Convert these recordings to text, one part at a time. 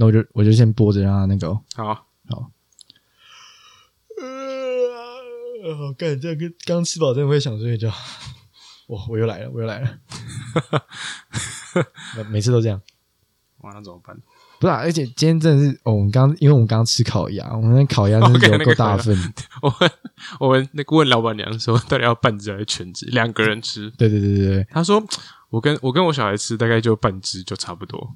那我就我就先播着让他那个哦。好，呃，干这个刚吃饱真的会想睡觉。我我又来了，我又来了。每次都这样。哇，那怎么办？不是、啊，而且今天真的是，哦、我们刚因为我们刚刚吃烤鸭，我们那烤鸭真是有够大份。我们我们那个问老板娘说，到底要半只还是全只？两个人吃，对对对对对，她说我跟我跟我小孩吃大概就半只就差不多，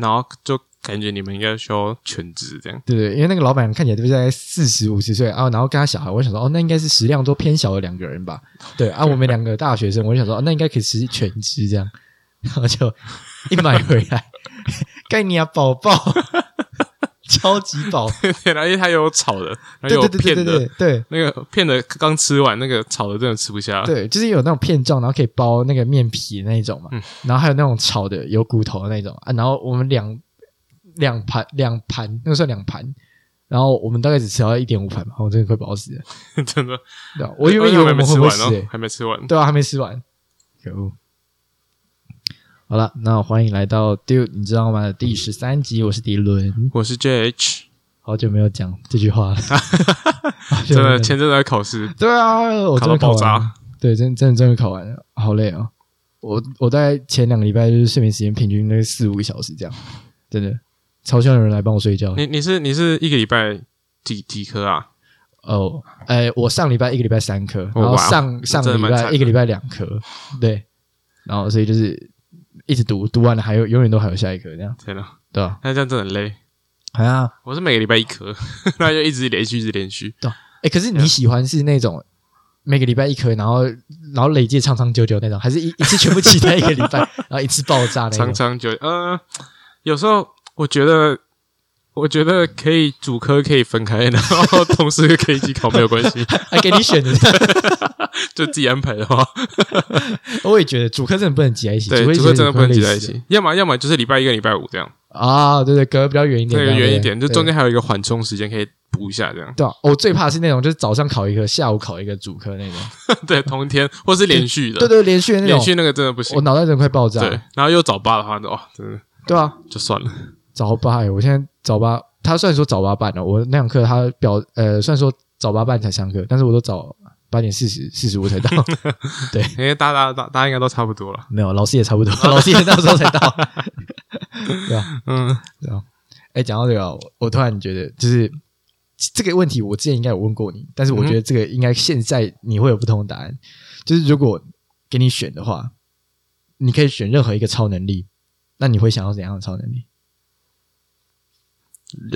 然后就感觉你们应该需要全职这样。对对，因为那个老板看起来就是在四十五十岁啊，然后跟他小孩，我想说哦，那应该是食量都偏小的两个人吧？对啊，我们两个大学生，我就想说、哦、那应该可以吃全职这样，然后就一买回来，盖你啊宝宝，超级饱，对，然后因为它有炒的，然后有对对对片的，对对对对那个片的刚吃完，那个炒的真的吃不下。对，就是有那种片状，然后可以包那个面皮的那一种嘛，嗯然后还有那种炒的有骨头的那种啊，然后我们两两盘两盘，那个算两盘。然后我们大概只吃到一点五盘嘛，我真的快饱死了。真的，对啊，我以为我们会吃还没吃完。对啊，还没吃完，可恶。好了，那欢迎来到 Dude，你知道吗？第十三集，我是迪伦，我是 JH，好久没有讲这句话了，真的前阵子在考试，对啊，我考真的考完了，到爆炸。对，真真的真的考完了，好累啊！我我大概前两个礼拜就是睡眠时间平均那四五个小时这样，真的超希望有人来帮我睡觉。你你是你是一个礼拜几几科啊？哦，哎，我上礼拜一个礼拜三科，然后哇上上个礼拜一个礼拜两科，对，然后所以就是一直读，读完了还有永远都还有下一科这样，天哪，对啊？那这样真的很累。好啊，我是每个礼拜一科，那就一直连续一直连续。哎，可是你喜欢是那种每个礼拜一科，然后然后累计长长久久那种，还是一一次全部期待一个礼拜，然后一次爆炸那种？长长久，呃，有时候我觉得，我觉得可以主科可以分开，然后同时可以一起考，没有关系，还 给你选的，就自己安排的话，我也觉得主科真的不能挤在一起，对，主科真的不能挤在一起，要么要么就是礼拜一跟礼拜五这样，啊，对对，隔得比较远一点，那个远一点，就中间。间还有一个缓冲时间可以补一下，这样。对啊，我最怕是那种就是早上考一个，下午考一个主科那种。对，同一天或是连续的，对对，连续的那种，连续那个真的不行我。脑袋真的快爆炸。对，然后又早八的话，哇，真的对啊，就算了。早八欸，我现在早八，他虽然说早八半了，我那堂课他表呃，虽然说早八半才上课，但是我都早八点四十四十五才到。对因为大家大大家应该都差不多了。没有，老师也差不多，老师也那时候才到。对啊，嗯，哎，讲到这个我突然觉得就是。这个问题我之前应该有问过你，但是我觉得这个应该现在你会有不同的答案。就是如果给你选的话，你可以选任何一个超能力，那你会想要怎样的超能力？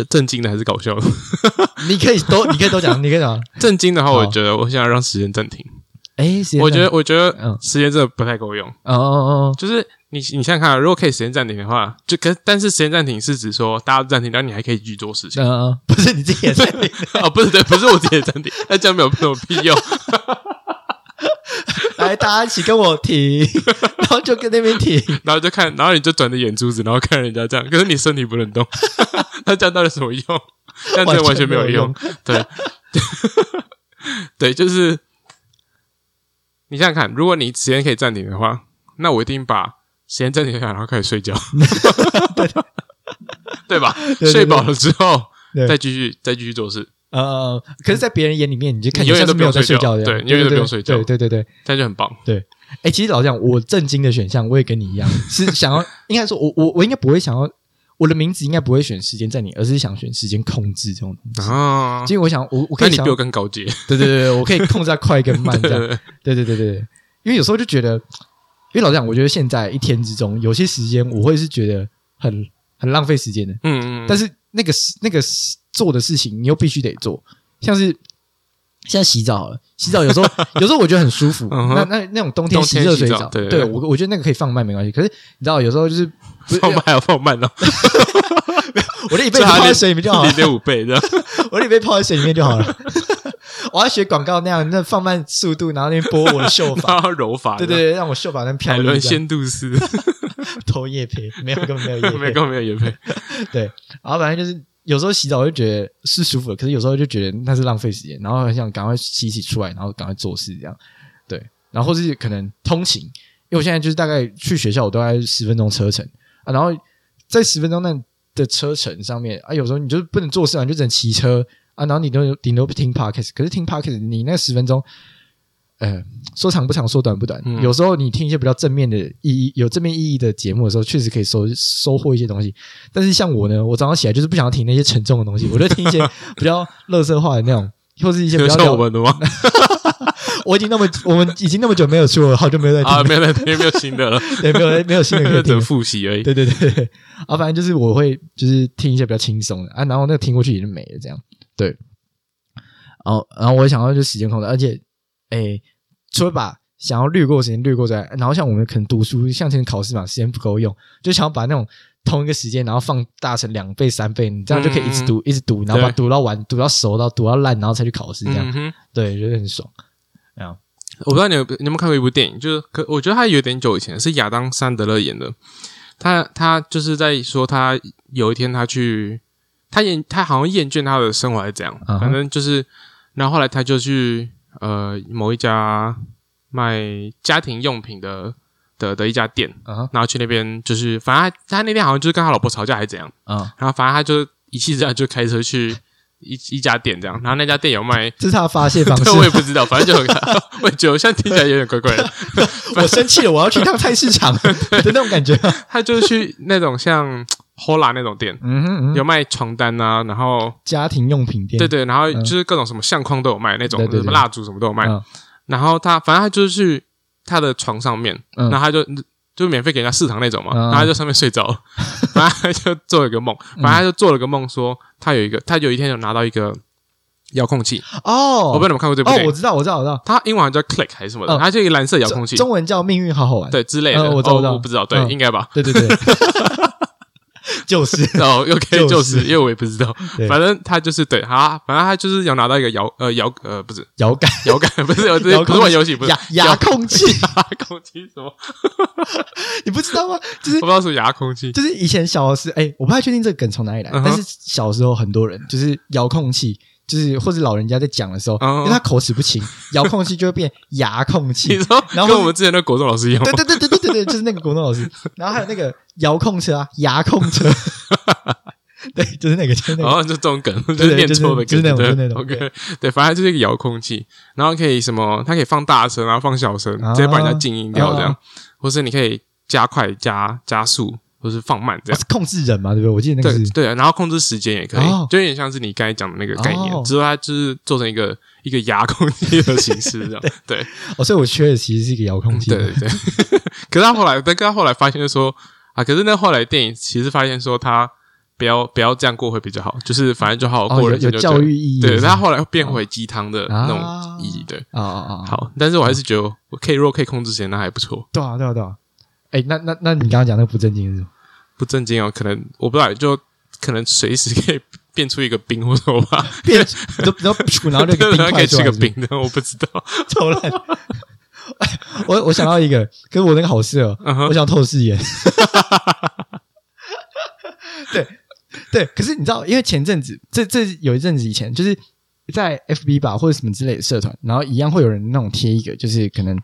震惊的还是搞笑的？你可以都，你可以都讲，你可以讲。震惊的话，我觉得我想要让时间暂停。哎，时间我觉得，我觉得嗯时间真的不太够用。哦哦哦，就是你，你想想看啊，如果可以时间暂停的话，就可但是时间暂停是指说大家都暂停，然后你还可以继续做事情。嗯嗯，不是你自己也在，哦，不是，对，不是我自己的暂停，那这样没有什么屁用。来，大家一起跟我停，然后就跟那边停。然后就看，然后你就转着眼珠子，然后看人家这样，可是你身体不能动，那这样到底什么用？这样真的完全没有用。对，对，就是你想想看，如果你时间可以暂停的话，那我一定把时间暂停下来，然后开始睡觉，对吧？对睡饱了之后，对再继续再继续做事，呃，可是，在别人眼里面，你就看你永远像是没有在睡睡觉的，觉对你永远都没有睡觉对对对对。这样就很棒。对哎，其实老实讲，我震惊的选项，我也跟你一样，是想要，应该说，我我我应该不会想要，我的名字应该不会选时间在你，而是想选时间控制这种东西。啊，因为我想，我我可以想那你比我更高阶，对对对，我可以控制它快跟慢这样。对对对对对，因为有时候就觉得，因为老实讲，我觉得现在一天之中，有些时间我会是觉得很很浪费时间的，嗯嗯，但是那个事那个事做的事情，你又必须得做，像是。现在洗澡好了，洗澡有时候 有时候我觉得很舒服。嗯那那那种冬天洗热水澡，澡对我我觉得那个可以放慢没关系。可是你知道，有时候就是是放慢还要放慢哦，我的一辈子泡在水里面就好了五倍的。我的一杯泡在水里面就好了。我要学广告那样，那放慢速度，然后那边拨我的秀发，然后柔法，对对，对，让我秀发能飘海伦逸这样。仙度斯，偷叶配，没有根本没有有。根本没有。对，然后反正就是有时候洗澡就觉得是舒服的，可是有时候就觉得那是浪费时间，然后很想赶快洗洗出来，然后赶快做事这样。对，然后或是可能通勤，因为我现在就是大概去学校我都在十分钟车程啊，然后在十分钟那的车程上面啊，有时候你就不能做事啊，你就只能骑车啊，然后你都顶多听 podcast，可是听 podcast 你那十分钟。呃，说长不长，说短不短。嗯有时候你听一些比较正面的意义、有正面意义的节目的时候，确实可以收收获一些东西。但是像我呢，我早上起来就是不想要听那些沉重的东西，我就听一些比较乐色化的那种，或是一些比就较我们的吗？我已经那么我们已经那么久没有出了，好久没有在听，啊，没有了，没有新的了，对，没有没有新的可以听了。复习而已。对对对对，啊，反正就是我会就是听一些比较轻松的啊，然后那个听过去也就没了，这样对。然后然后我也想要就时间控制，而且诶，除了把想要略过的时间略过在，然后像我们可能读书，像之前考试嘛，时间不够用，就想要把那种同一个时间，然后放大成两倍、三倍，你这样就可以一直读、一直读，然后把它读到完，读到熟，到读到烂，然后才去考试，这样、嗯，对，觉得很爽。我不知道你有你有没有看过一部电影，就是可我觉得它有点久以前，是亚当·桑德勒演的。他他就是在说他有一天他去，他厌他好像厌倦他的生活还是怎样，反正就是，然后后来他就去呃某一家卖家庭用品的的的一家店，然后去那边就是，反正他他那天好像就是跟他老婆吵架还是怎样，啊，然后反正他就一气之下就开车去一一家店这样，然后那家店有卖。这是他的发泄方式。我也不知道，反正就很，我觉得我现在听起来有点怪怪的。我生气了，我要去趟菜市场 的那种感觉。他就是去那种像 Hola 那种店，嗯哼嗯哼，有卖床单啊，然后家庭用品店。对对，然后就是各种什么相框都有卖，那种对对对。什么蜡烛什么都有卖。嗯。然后他反正他就是去他的床上面，嗯。然后他就就免费给人家试躺那种嘛，嗯。然后他就上面睡着。了，反正他就做了个梦，反正他就做了个梦，说他有一个，他有一天有拿到一个遥控器，哦，我不知道你们看过这部哦，电影，我知道，我知道，我知道。它英文好像叫 Click 还是什么的，哦它就一个蓝色遥控器，中文叫命运好好玩。对之类的，我知道我知道。我不知道，对，嗯。应该吧。对对对，就是。哦，OK，就 就是是因为我也不知道，反正他就是对他，反正他就是有拿到一个遥呃遥呃不是。遥感遥感，不是遥控是玩游戏，不是。遥遥控器，遥控器什么？你不知道吗？就是我不知道是遥控器，就是以前小的时候，哎，我不太确定这个梗从哪里来，但是小时候很多人就是遥控器。就是或者老人家在讲的时候，嗯因为他口齿不清，遥控器就会变牙控你器。说然后跟我们之前的国中老师一样吗对？对对对对对对，就是那个国中老师。然后还有那个遥控车啊，牙控车，对，就是那个，就是那个。然后就这种梗，就是念错的就是梗，就是那种就是那种 OK，对，反正就是一个遥控器，然后可以什么，它可以放大声，然后放小声，啊直接把人家静音掉这样啊，或是你可以加快、加加速，或是放慢这样。哦是控制人嘛，对不对？我记得那个是对对，然后控制时间也可以，哦就有点像是你刚才讲的那个概念，哦只是说它就是做成一个一个遥控器的形式这样。对哦，所以我缺的其实是一个遥控器。对对对。可是他后来，但他后来发现就说啊，可是那后来电影其实发现说他不要不要这样过会比较好，就是反正就好过人生就有教育意义对。他后来变回鸡汤的那啊种意义，对。啊啊啊！，好，但是我还是觉得我可以，如果可以控制时间，那还不错。对啊对啊对啊。哎，那那那你刚刚讲那个不正经是什么？不正经哦，可能我不知道，就可能随时可以变出一个冰或什么吧，变，你都你都然后那个冰可以块出来吃个冰的，我不知道。超烂。哎我我想到一个，可是我那个好适合，嗯哼我想透视眼。对对，可是你知道，因为前阵子这这有一阵子以前，就是在 FB 吧或者什么之类的社团，然后一样会有人那种贴一个，就是可能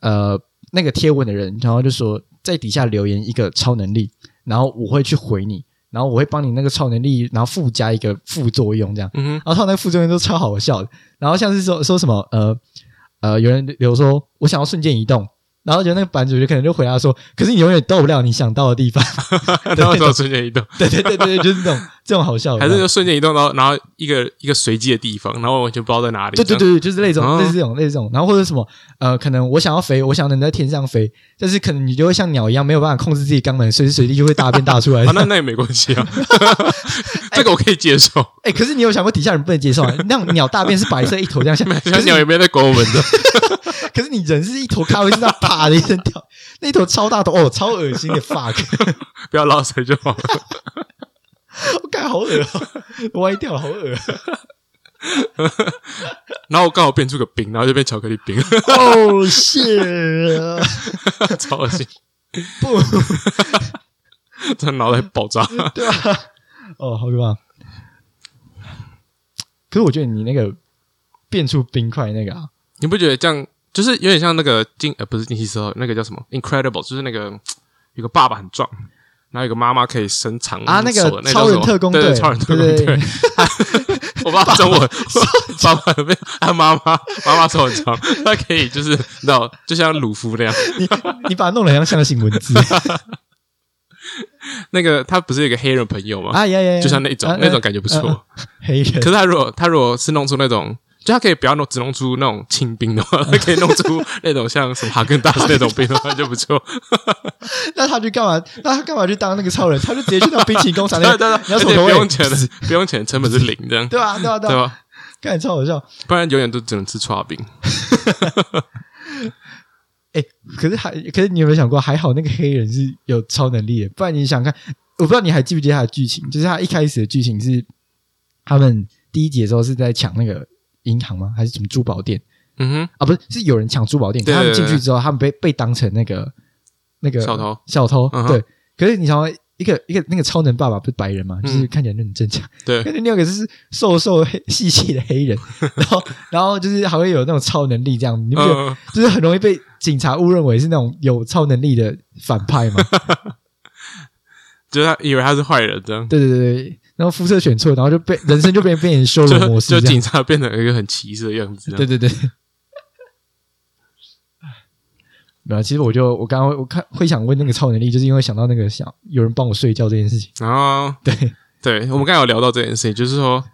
呃那个贴文的人，然后就说在底下留言一个超能力，然后我会去回你，然后我会帮你那个超能力，然后附加一个副作用这样。嗯，然后他那个副作用都超好笑的。然后像是说说什么呃呃，有人留说我想要瞬间移动，然后就那个版主就可能就回答说，可是你永远到不了你想到的地方。然后就瞬间移动，对对对对对，就是这种这种好笑的，还是就瞬间移动到，然后一个一个随机的地方，然后我完全不知道在哪里。这样，对对对，就是类似这种、哦类似这种类似这种，然后或者什么呃，可能我想要飞，我想能在天上飞，但是可能你就会像鸟一样没有办法控制自己肛门，随时随地就会大便大出来。啊，那那也没关系啊，这个我可以接受。哎、可是你有想过底下人不能接受啊？那种鸟大便是白色一坨这样下，可小是鸟也没在管我们的，可是你人是一坨咖啡，是那啪的一声掉，那一坨超大头哦，超恶心的 fuck，不要捞水就好了。我感好恶哦，歪掉了，好恶 然后我刚好变出个冰，然后就变巧克力冰，哦，是超恶心，不这脑袋爆炸。对吧？哦，好可怕。可是我觉得你那个变出冰块那个啊，你不觉得这样就是有点像那个惊呃不是惊奇时候那个叫什么 Incredible，就是那个有个爸爸很壮，然后有个妈妈可以伸长啊那个超人特工队超人特工队。我爸中文，爸爸没有他妈妈妈妈手很长，他可以就是你知道，就像鲁夫那样。你你把它弄得很像象形文字 那个他不是有个黑人朋友吗？啊呀呀呀，就像那种啊那种感觉不错。黑人可是他如果他如果是弄出那种，就他可以不要弄只弄出那种清兵的话，他 可以弄出那种像什么哈根达斯那种兵的话就不错。那他去干嘛？那他干嘛去当那个超人？他就直接去当冰淇淋工厂那个，对对对，你要不用钱的，不用钱，成本是零这样，对吧？对吧？对吧？对吧？干超好笑。不然永远都只能吃串饼。哎，可是还可是你有没有想过，还好那个黑人是有超能力的，不然你想看，我不知道你还记不记得他的剧情，就是他一开始的剧情是他们第一集的时候是在抢那个银行吗？还是什么珠宝店？嗯哼，啊？不是，是有人抢珠宝店，对他们进去之后，他们被被当成那个那个小偷，小偷，嗯对。可是你想想，一个一个那个超能爸爸不是白人嘛，就是嗯看起来就很正常。对。跟另外一个是瘦瘦黑细细的黑人，然后然后就是还会有那种超能力这样，你不觉得？嗯，就是很容易被警察误认为是那种有超能力的反派嘛？就是他以为他是坏人这样，对对对对，然后肤色选错，然后就被人生就变变成修就罗模式。就警察变成一个很歧视的样子。对对对。没有，其实我就我刚刚我看会想问那个超能力，就是因为想到那个想有人帮我睡觉这件事情。然后 对对，我们刚才有聊到这件事情，就是说，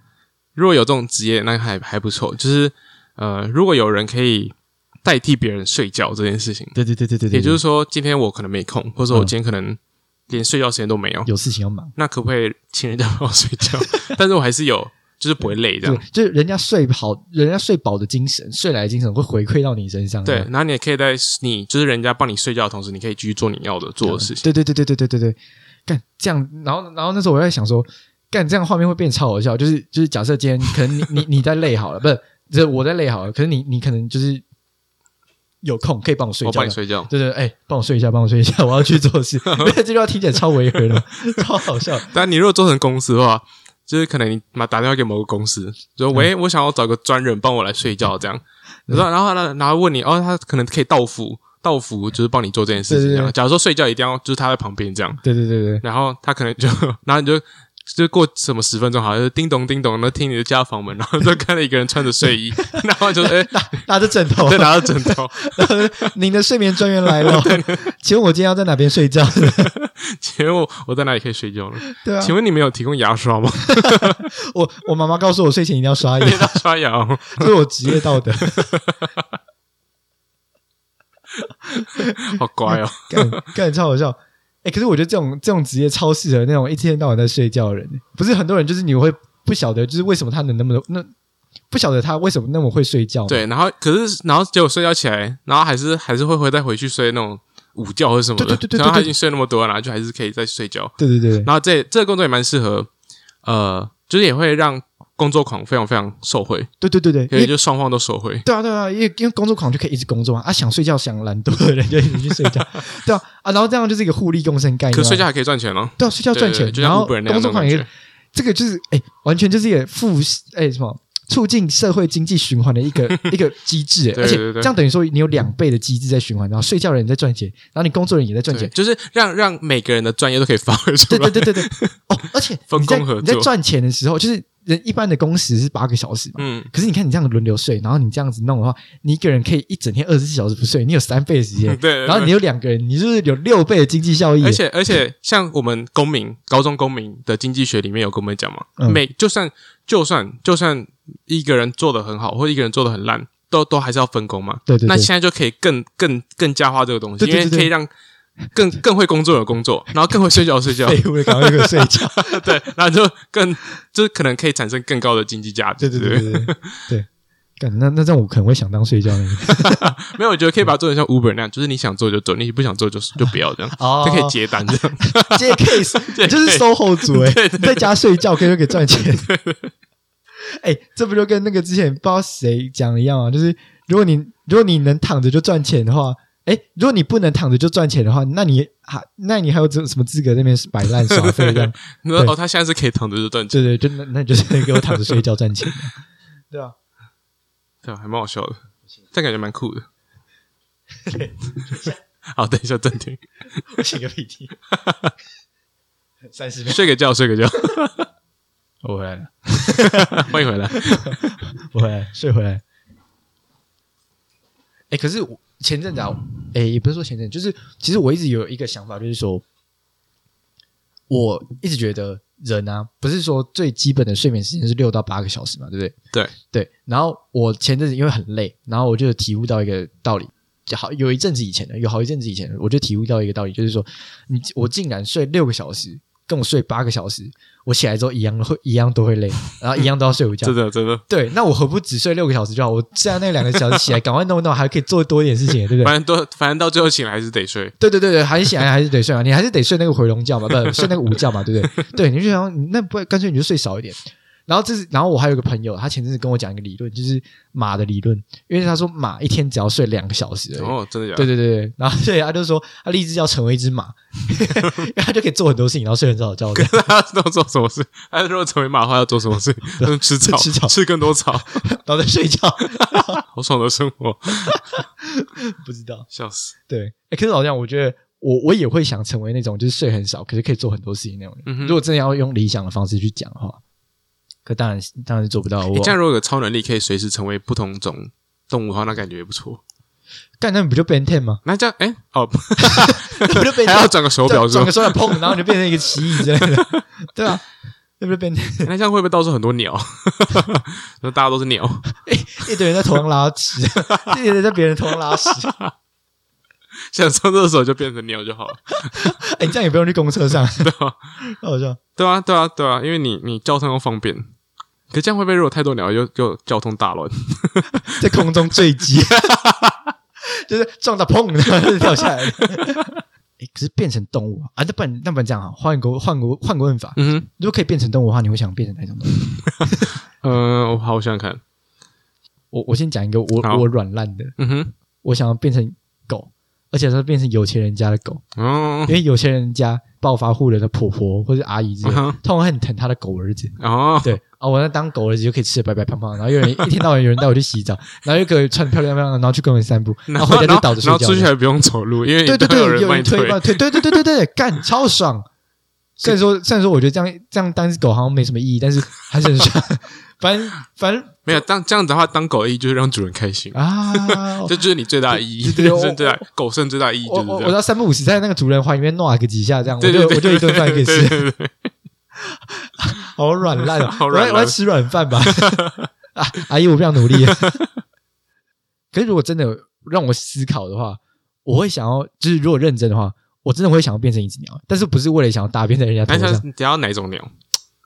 如果有这种职业，那还还不错。就是呃，如果有人可以代替别人睡觉这件事情，对对对对对对，也就是说，今天我可能没空，或者说我嗯今天可能连睡觉时间都没有，有事情要忙。那可不可以请人家帮我睡觉？但是我还是有，就是不会累这对样。，就是人家睡好，人家睡饱的精神，睡来的精神会回馈到你身上。对，然后你也可以在你就是人家帮你睡觉的同时，你可以继续做你要的做的事情。对对对对对对对对，干这样，然后然后那时候我在想说，干这样画面会变超好笑，就是就是假设今天可能你你你在累好了，不是，就是我在累好了，可是你你可能就是有空可以帮我睡我觉的，帮你睡觉，对对，哎，帮我睡一下，帮我睡一下，我要去做事。这句话听起来超违和的，超好笑。但你如果做成公司的话，就是可能你妈打电话给某个公司，说嗯喂，我想要找个专人帮我来睡觉，这样，然后然后呢，然后问你，哦，他可能可以到付，到付就是帮你做这件事情。假如说睡觉一定要就是他在旁边这样，对对对对，然后他可能就，然后你就。就过什么十分钟，好像是叮咚叮咚，然后听你的家房门，然后就看到一个人穿着睡衣，然后就哎，拿着枕头，再拿着枕头，您的睡眠专员来了，请问我今天要在哪边睡觉？请问我我在哪里可以睡觉呢？对啊，请问你们有提供牙刷吗？我我妈妈告诉我睡前一定要刷牙你，要刷牙哦。这是我职业道德。好乖哦。干干超好笑。哎、可是我觉得这种这种职业超适合那种一天到晚在睡觉的人。不是很多人就是你会不晓得，就是为什么他能那么那不晓得他为什么那么会睡觉。，对，然后可是然后结果睡觉起来，然后还是还是会回再回去睡那种午觉或者什么的。对对对对对然后他已经睡那么多了，然后就还是可以再睡觉。对对对对然后这这个工作也蛮适合，呃，就是也会让工作狂非常非常受惠，对对对对，可因为就双方都受惠。对啊对啊，因为因为工作狂就可以一直工作啊，啊想睡觉想懒惰 的人就一直去睡觉，对啊啊，然后这样就是一个互利共生概念啊。可睡觉还可以赚钱哦，对啊，睡觉赚钱然后工作狂也。这个就是哎，完全就是一个负哎什么促进社会经济循环的一个 一个机制，哎而且这样等于说你有两倍的机制在循环，然后睡觉的人在赚钱，然后你工作人也在赚钱，就是让让每个人的专业都可以发挥出来。对对对对对，哦，而且分你在工合作你在赚钱的时候，就是人一般的工时是八个小时嘛，嗯，可是你看你这样轮流睡，然后你这样子弄的话，你一个人可以一整天二十四小时不睡，你有三倍的时间，对。然后你有两个人，你就是有六倍的经济效益，而且而且，像我们公民高中公民的经济学里面有跟我们讲嘛，嗯每就算就算就算一个人做的很好，或一个人做的很烂，都都还是要分工嘛。对对对那现在就可以更更更加化这个东西，因为可以让更更会工作的工作，然后更会睡觉的睡觉，废物的赶快给我睡觉，对，然后就更就是可能可以产生更高的经济价值。对对对对对对。干那那这样我可能会想当睡觉那个 没有，我觉得可以把它做成像 Uber 那样，就是你想做就做，你不想做就就不要这样，哦就可以接单这样。接 case，你就是 case SOHO 族哎、在家睡觉可以给赚钱。哎、这不就跟那个之前不知道谁讲的一样啊？就是如果你如果你能躺着就赚钱的话，哎、如果你不能躺着就赚钱的话，那你还那你还有这什么资格在那边摆烂耍废这样？对你说哦，他现在是可以躺着就赚钱，对对，就那那就是给我躺着睡觉赚钱的，对啊。对啊？还蛮好笑的，这感觉蛮酷的。好，等一下暂停。我擤个鼻涕。三十秒，睡个觉，睡个觉，我回来了，欢迎回来。我回来，睡回来。哎，可是我前阵子啊，哎，也不是说前阵，就是其实我一直有一个想法，就是说，我一直觉得人啊，不是说最基本的睡眠时间是六到八个小时嘛，对不对？对对。然后我前阵子因为很累，然后我就体悟到一个道理，就好有一阵子以前的，有好一阵子以前，我就体悟到一个道理，就是说，你我竟然睡六个小时。跟我睡八个小时，我起来之后一样会一样都会累，然后一样都要睡午觉。真的真的。对，那我何不只睡六个小时就好？我剩下那两个小时起来赶快弄弄，还可以做多一点事情，对不对？反正都反正到最后醒来还是得睡。对对对对，还是醒来还是得睡啊！你还是得睡那个回笼觉嘛，不睡那个午觉嘛，对不对？对，你就想那不干脆你就睡少一点。然后这是，然后我还有个朋友，他前阵子跟我讲一个理论，就是马的理论，因为他说马一天只要睡两个小时。哦，真的假？对对对对，然后所以他就说他立志要成为一只马，因为他就可以做很多事情，然后睡很早觉。他都做什么事？他如果成为马的话，要做什么事？吃草，吃草，吃更多草，然后再睡觉，好爽的生活。不知道，笑死。对，哎，可是好像我觉得我我也会想成为那种就是睡很少，可是可以做很多事情那种人。如果真的要用理想的方式去讲的话。可当然，当然是做不到。你这样如果有超能力，可以随时成为不同种动物的话，那感觉也不错。干，那不就变 ten 吗？那这样，哎，哦，不就变？还要转个手表，转个手表，碰，然后就变成一个蜥蜴之类的，对吧？那不就变 ten？那这样会不会到处很多鸟？那大家都是鸟，一堆人在头上拉屎，一堆人在别人头上拉屎。想上厕所就变成鸟就好了。哎，这样也不用去公车上，对吧？好笑。对啊，对啊，对啊，因为你你交通又方便。可这样会不会如果太多鸟，又又交通大乱，在空中坠机，就是撞到砰，然后掉下来。哎，可是变成动物啊？那不然那不然这样啊？换个换个换个问法。嗯哼，如果可以变成动物的话，你会想变成哪种动物？嗯，我好想看。我我先讲一个我我软烂的。嗯哼，我想要变成狗。而且它变成有钱人家的狗，哦，因为有钱人家暴发户人的婆婆或者阿姨之类，通常很疼他的狗儿子。哦，对。啊，我那当狗儿子就可以吃的白白胖胖，然后有人一天到晚有人带我去洗澡，然后又可以穿漂亮漂亮，然后去公园散步，然后回家就倒着睡觉，然后出去还不用走路，因为对对对，有人推推，对对对对对，干超爽。虽然说虽然说我觉得这样这样当只狗好像没什么意义，但是还是很爽。反正反正没有当这样子的话，当狗的意义就是让主人开心啊，这就是你最大的意义，人生最大狗剩最大的意义就是这样。我要三不五时在那个主人怀里面弄个几下，这样我就我就一顿饭可以吃。好软烂啊！我要我要吃软饭吧。啊，阿姨，我非常努力。可是如果真的让我思考的话，我会想要，就是如果认真的话，我真的会想要变成一只鸟，但是不是为了想要大便在人家头上？你要哪种鸟？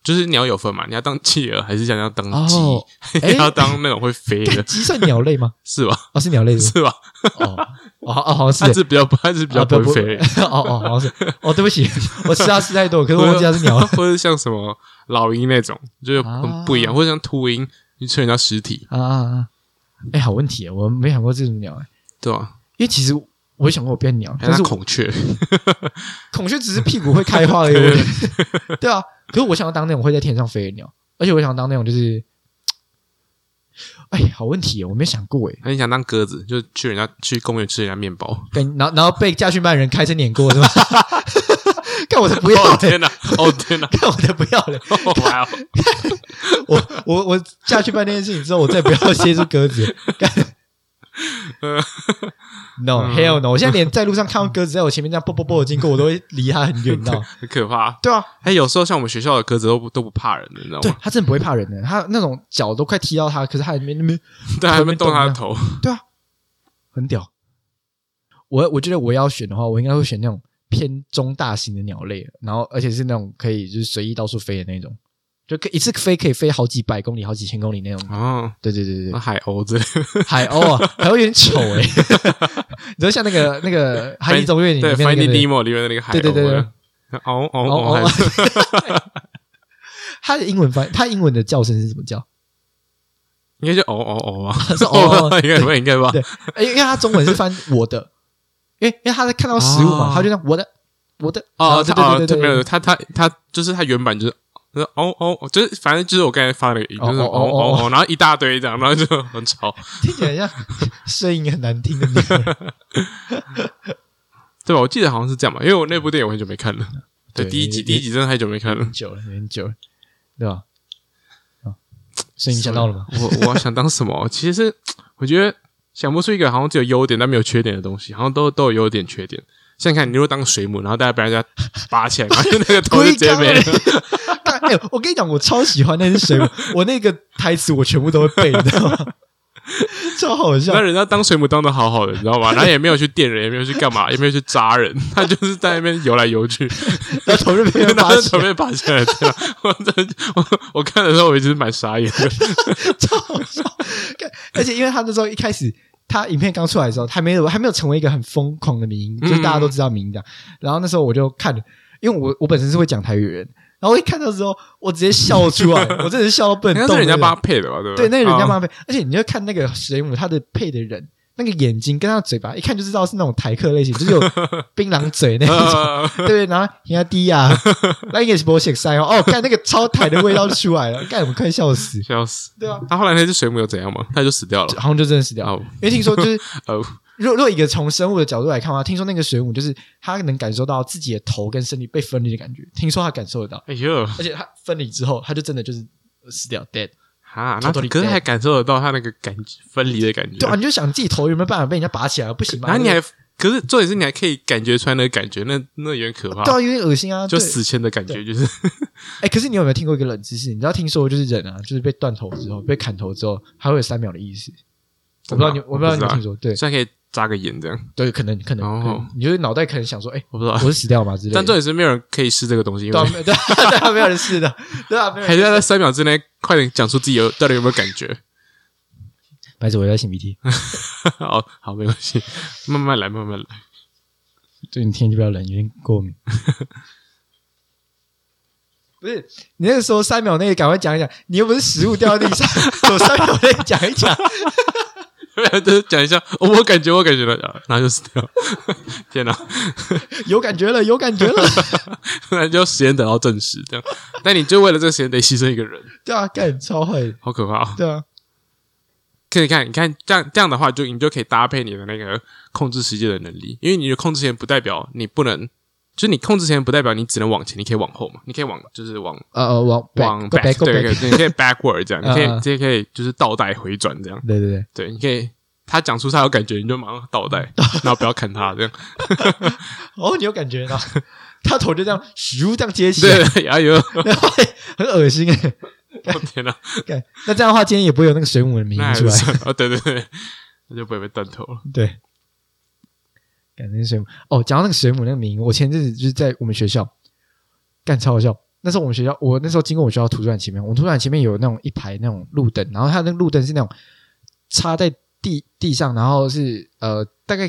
就是鸟有分嘛？你要当企鹅，还是想要当鸡？要当那种会飞的鸡算鸟类吗？是吧？哦，是鸟类是 吧？哦哦哦，好像是，是比较不，还是比较不会飞。哦哦，好像是。哦，对不起，我吃它吃太多，可是我忘记它是鸟，或者像什么老鹰那种，就是很不一样，或者像秃鹰，你吃人家尸体啊啊啊！哎，好问题，我没想过这种鸟，哎，对吧？因为其实我也想过我变鸟，但是孔雀，孔雀只是屁股会开花而已，对啊。可是我想要当那种会在天上飞的鸟，而且我想当那种就是，哎，好问题哦，我没想过哎。那你想当鸽子，就去人家去公园吃人家面包，跟然后然后被驾训班人开车碾过是吧？看我的不要天哪！哦天哪！看我的不要脸！我我我驾训班那件事情之后，我再不要接触鸽子。No hell no！我现在连在路上看到鸽子在我前面这样啵啵啵的经过，我都会离它很远，你知道？很可怕。对啊，哎，有时候像我们学校的鸽子都不都不怕人的，你知道吗？对，它真的不会怕人的，它那种脚都快踢到它，可是它还没那边，对，还没动它的头。对啊，很屌。我我觉得我要选的话，我应该会选那种偏中大型的鸟类，然后而且是那种可以就是随意到处飞的那种。就可一次飞可以飞好几百公里、好几千公里那种哦，对对对对，海鸥子，海鸥啊，海鸥有点丑哎，你知道像那个那个《海底总动员》里面《Finding Nemo》里面的那个海鸥，对对对，哦哦哦，它 的英文翻，它英文的叫声是怎么叫？应该就哦哦哦啊，是哦，应该吧应该吧？对，因为它中文是翻我的，因为因为他在看到食物嘛，他就讲我的我的哦，对对对对，没有，他他他就是他原版就是。哦哦，就是反正就是我刚才发那个音，就是哦哦哦，然后一大堆这样，然后就很吵，听起来像声音很难听的，对吧？我记得好像是这样吧，因为我那部电影我很久没看了。对，第一集第一集真的太久没看了很。久了，很久了，对吧？啊，所以你想到了吗？我我要想当什么？其实我觉得想不出一个好像只有优点但没有缺点的东西，好像都都有优点缺点。现在看，你如果当水母，然后大家被人家拔起来，然后那个头就直接没了。哎、我跟你讲，我超喜欢那只水母，我那个台词我全部都会背，你知道吗？超好笑那。人家当水母当的好好的，你知道吗？然后也没有去电人，也没有去干嘛，也没有去扎人，他就是在那边游来游去，然后头就被人然后拔起来，头被拔起来这样。我真，我我看的时候我一直蛮傻眼的。超好笑。而且因为他那时候一开始，他影片刚出来的时候，还没有还没有成为一个很疯狂的名，就是大家都知道名这样。然后那时候我就看了，因为我我本身是会讲台语的人，然后我一看到之后，我直接笑出来，我真的是笑到不能动。应该是人家帮他配的吧？对不对，那个人家啊帮他配，而且你就看那个水母，他的配的人，那个眼睛跟他嘴巴，一看就知道是那种台客类型，就是有 槟榔嘴那一种。呃 对，然后人家低啊，那应该是不写塞哦，哦，看那个超台的味道就出来了，干我们快笑死，笑死！对啊，他后来那只水母又怎样嘛？他就死掉了。好像就真的死掉了。哦因为听说就是，哦，如果如果一个从生物的角度来看的话，听说那个水母就是它能感受到自己的头跟身体被分离的感觉，听说它感受得到，哎呦，而且它分离之后，它就真的就是死掉 dead。哈，那可是还感受得到它那个感觉分离的感觉。对啊，你就想自己头有没有办法被人家拔起来？不行吧？然后你还，可是重点是你还可以感觉出来那个感觉，那那有点可怕对，啊，有点恶心啊，就死前的感觉，就是 哎、可是你有没有听过一个冷知识？你知道听说就是人啊，就是被断头之后，被砍头之后，还会有三秒的意识。我不知道你，我不知道你有听说？对虽然可以扎个眼这样，对，可能可能，哦可能你就是脑袋可能想说，哎、我不知道我。是死掉吗？之类的。但重点是没有人可以试这个东西，因为对啊，没对啊 对啊，没有人试的，对啊，没有人还是要在三秒之内快点讲出自己有到底有没有感觉。白子，我在擤鼻涕。好 好，没关系，慢慢来，慢慢来。最近天气比较冷，有点过敏。不是你那个时候三秒内赶快讲一讲，你又不是食物掉在地上，有三秒内讲一讲。就是讲一下，哦我感觉，我感觉了，啊然后就死掉。天哪！有感觉了，有感觉了。那就时间得到证实，这样。但你就为了这个实验得牺牲一个人，对啊，干超坏。好可怕、哦！对啊，可以看，你看这样这样的话，就你就可以搭配你的那个控制时间的能力，因为你的控制时间不代表你不能，就是你控制前不代表你只能往前，你可以往后嘛，你可以往就是往呃呃，往往 back 对你可以 backward 这样，你可以 直接可以就是倒带回转这样，对对对，对，你可以他讲出他有感觉，你就马上倒带，然后不要砍他这样，哦，你有感觉到，他头就这样咻这样接起来，对，对哎呦，然后很恶心。哎。我天哪，干那这样的话，今天也不会有那个水母的名字出来。是哦，对对对，那就不会被断头了。对，干那个水母哦，讲到那个水母那个名，我前阵子就是在我们学校干超好笑。那时候我们学校，我那时候经过我学校图书馆前面，我们图书馆前面有那种一排那种路灯，然后它那个路灯是那种插在地地上，然后是呃大概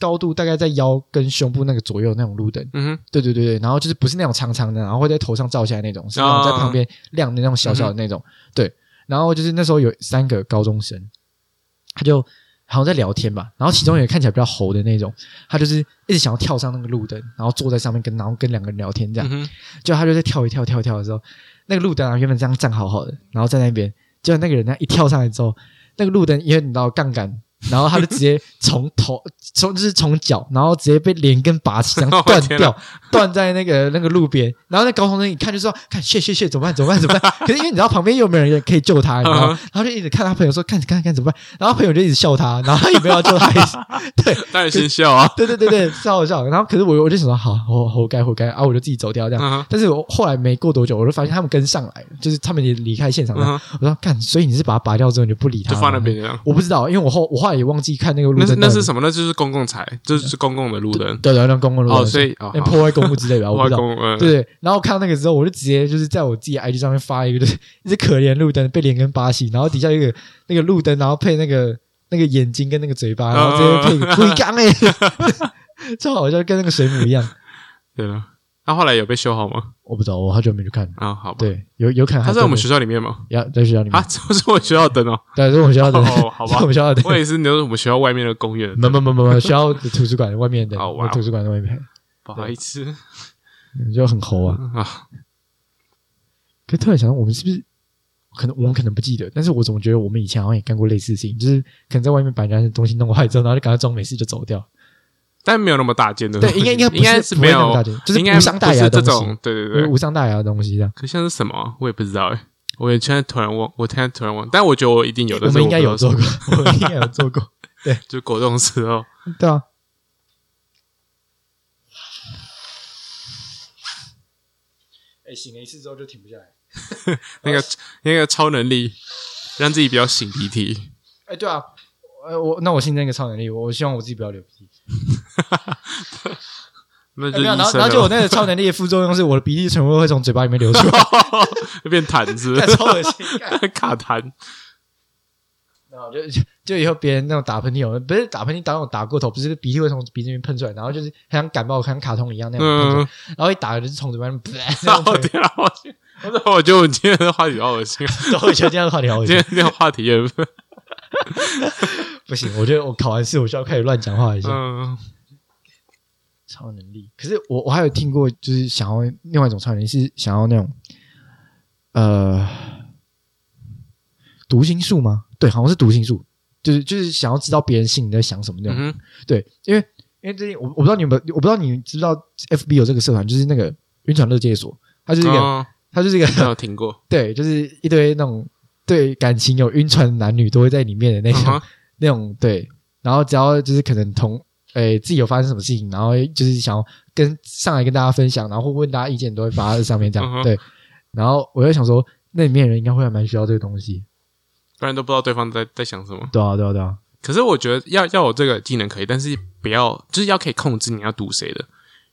高度大概在腰跟胸部那个左右那种路灯。嗯对对对对，然后就是不是那种长长的，然后会在头上照下来那种，是那种在旁边亮的那种小小的那种。对，然后就是那时候有三个高中生，他就好像在聊天吧，然后其中有一个看起来比较猴的那种，他就是一直想要跳上那个路灯，然后坐在上面跟然后跟两个人聊天这样，就他就在跳一跳跳一跳的时候，那个路灯啊原本这样站好好的，然后在那边，结果那个人呢一跳上来之后，那个路灯因为你知道杠杆。然后他就直接从头从就是从脚，然后直接被连根拔起，这样断掉，断在那个那个路边。然后那高中生一看就知道，看谢谢谢怎么办怎么办怎么办？可是因为你知道旁边又没有人可以救他，你知道吗？然后就一直看他朋友说看看看怎么办，然后朋友就一直笑他，然后他也没有要救他。对当然先笑啊。对对对对，超好笑。然后可是我我就想说好，活活该活该啊，我就自己走掉这样。嗯但是我后来没过多久，我就发现他们跟上来了，就是他们也离开现场了。嗯我说看，所以你是把它拔掉之后你就不理他就放那边这样。我不知道，因为我后我后来也忘记看那个路灯那那是什么？那就是公共财，就是公共的路灯。对对，那公共路灯哦，所以破坏公物之类的，我不知道。对对，然后看到那个之后，我就直接就是在我自己 IG 上面发一个，就是 一只可怜路灯被连根拔起，然后底下有一个那个路灯，然后配那个那个眼睛跟那个嘴巴，然后直接配龟缸哎，超好笑，跟那个水母一样。对了。那后来有被修好吗？我不知道，我好久没去看。啊，好吧。对，有有可能还他在我们学校里面吗？呀，在学校里面啊，，这 不是我学校的灯哦。对，是我们学校的，哦好吧是我们学校的，我也是，那是我们学校外面的公园的没灯。没没没没，学校的图书馆外面的，哦哇哦图书馆的外面不好意思就很猴啊。啊，可突然想到，我们是不是可能我们可能不记得，但是我总觉得我们以前好像也干过类似的事情，就是可能在外面把人家的东西弄坏之后，然后就赶快装没事就走掉。但没有那么大件的东对，西，应该应该应该是是没有那么大，件，就是应该无伤大雅的这种，，对对对。无伤大雅的东西这样。可像是什么啊？我也不知道哎，我也现在突然忘，我现在突然忘，但我觉得我一定有的，我们应该有做过，我 们应该有做过，对 就果冻时候，对啊。哎，醒了一次之后就停不下来。那个那个超能力，让自己不要擤鼻涕。哎，对啊，呃，我那我新增一个超能力，我希望我自己不要流鼻涕。那就哎没有，然后然后就我，那个超能力的副作用是我的鼻涕全部会从嘴巴里面流出来，就 变痰是不 干是超恶心。卡痰。然后就就就以后别人那种打喷嚏，我们，不是打喷嚏打那种打过头，不是鼻涕会从鼻子里面喷出来，然后就是很像感冒，很像卡通一样那样喷出来，嗯，然后一打就是从嘴巴里面噗，这样我喷天啊！我觉得我们今天的话题好恶心我觉得这样的话题好恶心，今天这个话题也 不行，我觉得我考完试我需要开始乱讲话一下。嗯超能力，可是我我还有听过，就是想要另外一种超能力是想要那种呃读心术吗？对，好像是读心术，就是就是想要知道别人心里在想什么那种。嗯对，因为因为最近我我不知道你有没有，我不知道你知不知道 FB 有这个社团，就是那个晕船乐界所，它就是一个，哦它就是一个没有听过。对，就是一堆那种对感情有晕船的男女都会在里面的那种、那种对，然后只要就是可能同诶自己有发生什么事情，然后就是想要跟上来跟大家分享，然后或问大家意见，都会发在上面这样、对。然后我就想说，那里面的人应该会还蛮需要这个东西。不然都不知道对方在在想什么。对啊，对啊，对啊。可是我觉得要要有这个技能可以，但是不要就是要可以控制你要读谁的，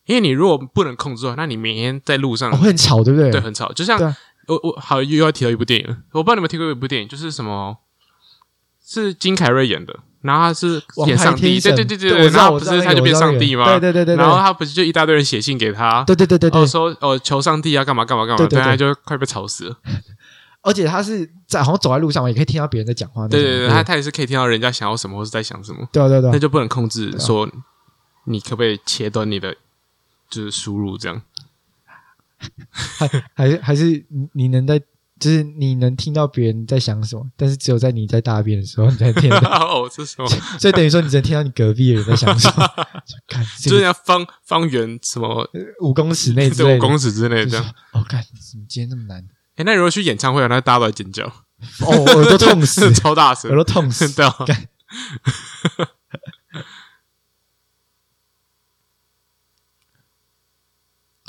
因为你如果不能控制的话，那你每天在路上、哦、会很吵，对不对？对很吵。就像啊我我好又要提到一部电影了，我不知道你们听过一部电影，就是什么是金凯瑞演的，然后他是演上帝，对对对对然后不是他就变上帝吗？对对对对对然后他不是就一大堆人写信给他，对对对对对哦说哦求上帝啊干嘛干嘛干嘛，对他就快被吵死了。而且他是在好像走在路上，也可以听到别人在讲话。对对对，他他也是可以听到人家想要什么或是在想什么。对啊对啊对啊那就不能控制说你可不可以切断你的就是输入这样。还还是还是你你能在，就是你能听到别人在想什么，但是只有在你在大便的时候你才听到，哦，这是什么？所以等于说你只能听到你隔壁的人在想什么。就看这就是方方圆什么五公尺内之这类。五公尺之内就是这样。哦，看怎么今天那么难？哎，那如果去演唱会啊，那大家都在尖叫，哦，耳朵痛死，超大声耳，朵痛死。对啊，干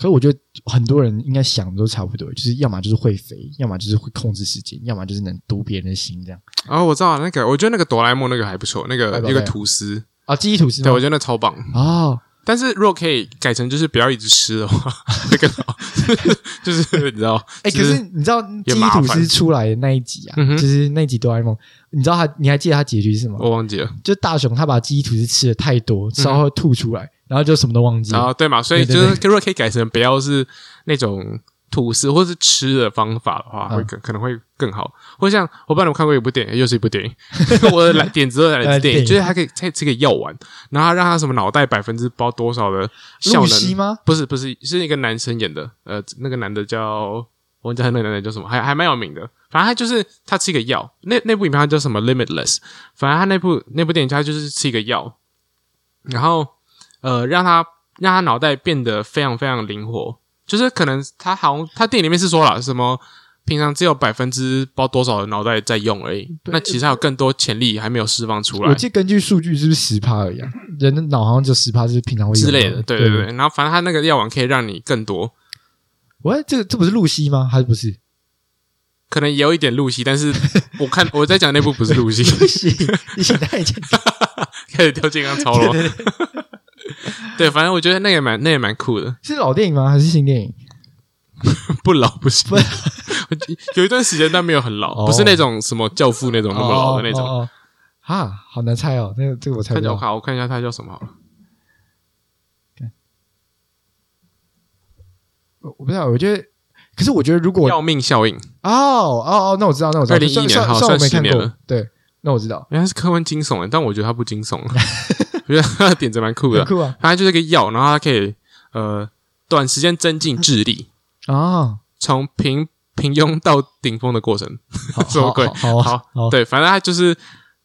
可是我觉得很多人应该想的都差不多，就是要么就是会飞，要么就是会控制时间，要么就是能读别人的心这样。哦，我知道那个，我觉得那个哆啦 A 梦那个还不错，那个哎宝贝一个吐司，啊，记忆吐司对我觉得那超棒。哦，但是如果可以改成就是不要一直吃的话，那更好。就是你知道，哎、可是你知道记忆也麻烦吐司出来的那一集啊，嗯就是那一集哆啦 A 梦，你知道他，你还记得他结局是什么？我忘记了。就大雄他把记忆吐司吃的太多，吃到会吐出来，然后就什么都忘记了。然后对嘛，所以就是如果可以改成不要是那种吐司或是吃的方法的话，嗯会更可能会更好。或者像我不知道你们看过一部电影，又是一部电影，我的来点子都来自电影，就是它可以再吃个药丸，然后它让他什么脑袋百分之包多少的效能？吗？不是不是，是一个男生演的，呃，那个男的叫我忘记他那个男的叫什么，还还蛮有名的。反正他就是他吃一个药，那那部影片它叫什么 Limitless，反正他那部那部电影他就是吃一个药，然后呃让他让他脑袋变得非常非常灵活，就是可能他好像他电影里面是说了什么。平常只有百分之包多少的脑袋在用而已，那其实还有更多潜力还没有释放出来我记得根据数据是不是十趴而已啊？人的脑好像就十趴，就是平常会用之类的。对对对对，然后反正他那个药丸可以让你更多，喂，这个这不是露西吗？还是不是？可能也有一点露西，但是我看我在讲那部不是露西，露西，你现在讲开始跳健康操了。对，反正我觉得那个也蛮那也蛮酷的，是老电影吗？还是新电影？不老不是。有一段时间，但没有很老，哦不是那种什么教父那种那么老的那种。哦哦哦哈，好难猜哦。那个这个我猜不到。好我看我看一下他叫什么好了。我我不知道，我觉得，可是我觉得如果要命效应，哦哦哦，那我知道，那我知道。2011算算年好算我没看算10年了过。对，那我知道。原来是科幻惊悚的，但我觉得它不惊悚，我觉得他的点子蛮酷的。很。酷啊！它就是一个药，然后它可以呃短时间增进智力，啊，从平平庸到顶峰的过程。好 什么鬼好对，反正他就是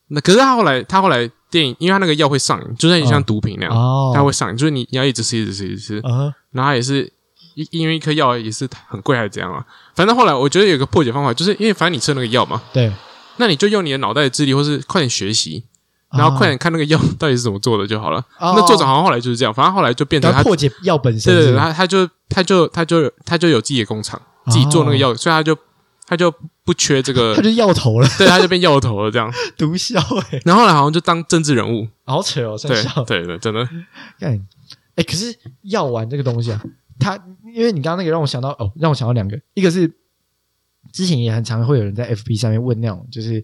那，可是他后来他后来电影，因为他那个药会上瘾，就像像毒品那样，哦，它会上瘾，就是你你要一直吃，一直吃，一直吃，啊，然后也是因因为一颗药也是很贵还是怎样啊？反正后来我觉得有个破解方法，就是因为反正你吃那个药嘛，对，那你就用你的脑袋的智力，或是快点学习，然后快点看那个药到底是怎么做的就好了。哦那作者好像后来就是这样，反正后来就变成他，破解药本身，对对对，他他就他就他就他就有自己的工厂，自己做那个药，所以他就他就不缺这个他，就药头了，对，他就变药头了这样。毒枭哎，然后后来好像就当政治人物，好扯哦，对三笑。对对，真的，干，哎，可是药丸这个东西啊，它因为你刚刚那个让我想到哦，让我想到两个，一个是之前也很常会有人在 FB 上面问那种，就是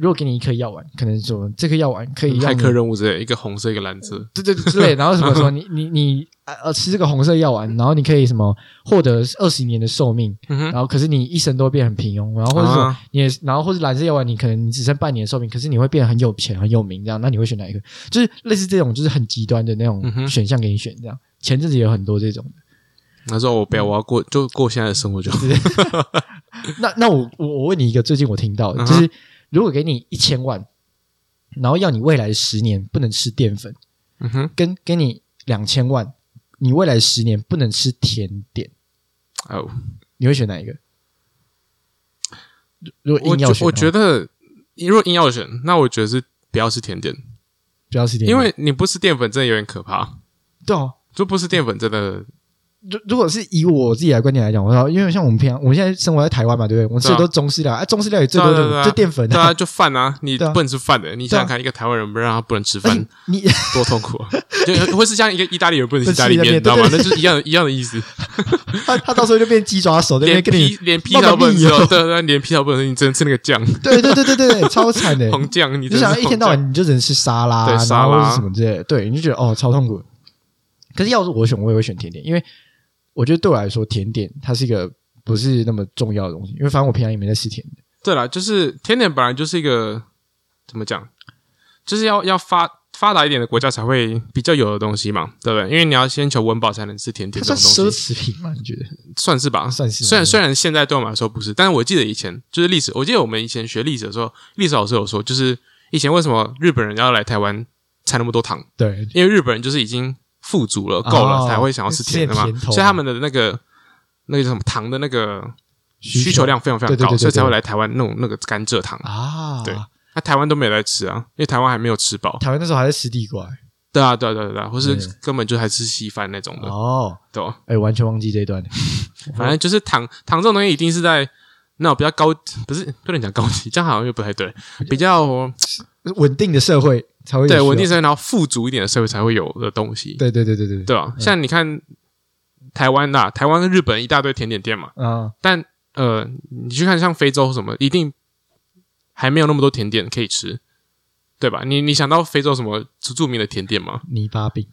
如果给你一颗药丸，可能说这颗药丸可以骇让你客任务之类，一个红色，一个蓝色，对对之类，然后什么什么，你你你呃呃吃这个红色药丸，然后你可以什么获得二十年的寿命，嗯然后可是你一生都会变很平庸，然后或者说啊你也，然后或者蓝色药丸，你可能你只剩半年的寿命，可是你会变得很有钱很有名，这样，那你会选哪一个？就是类似这种，就是很极端的那嗯种哼选项给你选，这样。前阵子也有很多这种的。他说我不要，我要过就过现在的生活就 好。那那我我我问你一个最近我听到的，嗯就是如果给你一千万，然后要你未来十年不能吃淀粉，嗯哼，跟给你两千万，你未来十年不能吃甜点，哦，你会选哪一个？如果我我觉得，如果硬要选，那我觉得是不要吃甜点，不要吃甜点，因为你不吃淀粉真的有点可怕。对哦，就不吃淀粉真的，如如果是以我自己的观点来讲，我说，因为像我们平常我们现在生活在台湾嘛，对不对？我们吃的都是中式料，哎、中式料也最多就对啊对啊就淀粉对啊，就饭啊，你对啊不能吃饭的。你想想看，一个台湾人不让他不能吃饭，你 多痛苦啊！就会是像一个意大利人不能吃意大利面，你知道吗？对那就是一样的一样的意思。他他到时候就变鸡爪手，在那连边跟你披，连披萨都不能吃对对，连披萨都不能吃，你只能吃那个酱，对对对对对对，超惨的。红酱，你你就想一天到晚晚你就只能吃沙拉，沙拉后或者什么之类的，对，你就觉得哦超痛苦。可是要是我选，我也会选甜点，因为我觉得对我来说，甜点它是一个不是那么重要的东西，因为反正我平常也没在吃甜的。对了，就是甜点本来就是一个怎么讲，就是要要发发达一点的国家才会比较有的东西嘛，对不对？因为你要先求温饱才能吃甜它点这种东西，侈品吗？你觉得？算是吧，算是虽然虽然现在对我们来说不是，但是我记得以前就是历史，我记得我们以前学历史的时候，历史老师有说，就是以前为什么日本人要来台湾产那么多糖，对，因为日本人就是已经富足了、够了，哦才会想要吃甜的嘛，所以他们的那个那个叫什么糖的那个需求量非常非常高，所以才会来台湾弄那个甘蔗糖。啊，对。那台湾都没有在吃啊，因为台湾还没有吃饱。台湾那时候还在吃地瓜欸对啊，对啊，对啊，对啊，或是根本就还吃稀饭那种的，哦，对吧？哎，完全忘记这一段。反正就是糖糖这种东西一定是在那种比较高，不是不能讲高级，这样好像又不太对，比较稳定的社会才会对稳定生，然后富足一点的社会才会有的东西，对对对对对对。吧？像你看台湾呐，台湾跟日本一大堆甜点店嘛，啊，但呃，你去看像非洲什么，一定还没有那么多甜点可以吃，对吧？你你想到非洲什么著名的甜点吗？泥巴饼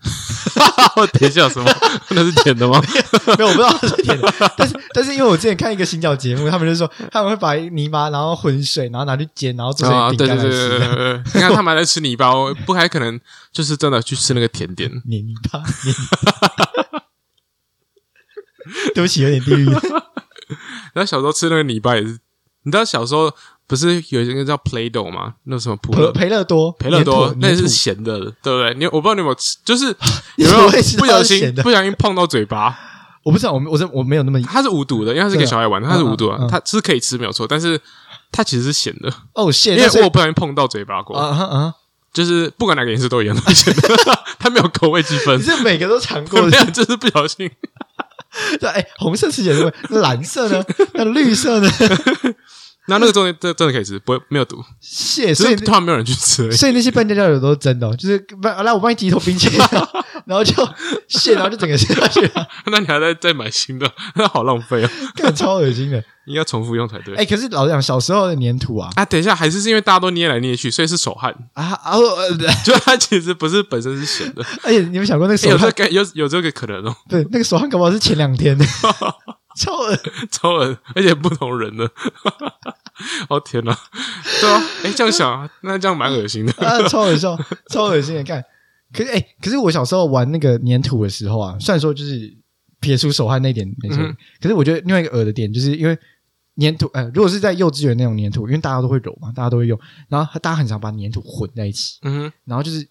等一下，什么？那是甜的吗？没有，我不知道是甜的，但是但是因为我之前看一个行脚节目，他们就说他们会把泥巴然后混水，然后拿去煎，然后做啊，成饼干来吃。你看他们还在吃泥巴，我不太可能就是真的去吃那个甜点。黏泥巴，黏泥巴。对不起，有点地狱。然后小时候吃那个泥巴也是，你知道小时候不是有一个叫 Play-Doh 吗？那什么普培培乐多，培乐多，那是咸的，对不对？你我不知道你有没有吃，就是 有没有不小心不小心碰到嘴巴，我不知道，我我这我没有那么它是无毒的，因为它是给小孩玩的，它是无毒的，嗯嗯嗯它是可以吃没有错，但是它其实是咸的，哦，咸，因为我不小心碰到嘴巴过，啊啊啊！就是不管哪个颜色都一样咸的，它没有口味之分你，是每个都尝过 没的，就是不小心。对，哎，红色吃起来是会，那蓝色呢？那绿色呢？那那个东西真真的可以吃，不会没有毒，谢，所以突然没有人去吃而已。所以那些半价料油都是真的哦，就是帮来我帮你挤一坨冰淇淋，然后就谢，然后就整个吃下去。了，那你还在再买新的，那好浪费哦，干超恶心的。应该重复用才对。哎，可是老实讲，小时候的粘土啊。啊，等一下，还是是因为大家都捏来捏去，所以是手汗，啊啊！呃就它其实不是本身是咸的，而且你有没有想过那个欸有这有有这个可能哦，对，那个手汗搞不好是前两天的，超恶。超恶，而且不同人的。哦天哪，对啊，哎，这样想，那这样蛮恶心的。啊，超恶心，超 恶心的看。可是哎、可是我小时候玩那个粘土的时候啊，虽然说就是撇出手汗那一点没错，嗯可是我觉得另外一个恶的点，就是因为粘土，呃，如果是在幼稚园那种粘土，因为大家都会揉嘛，大家都会用，然后大家很常把粘土混在一起，嗯哼，然后就是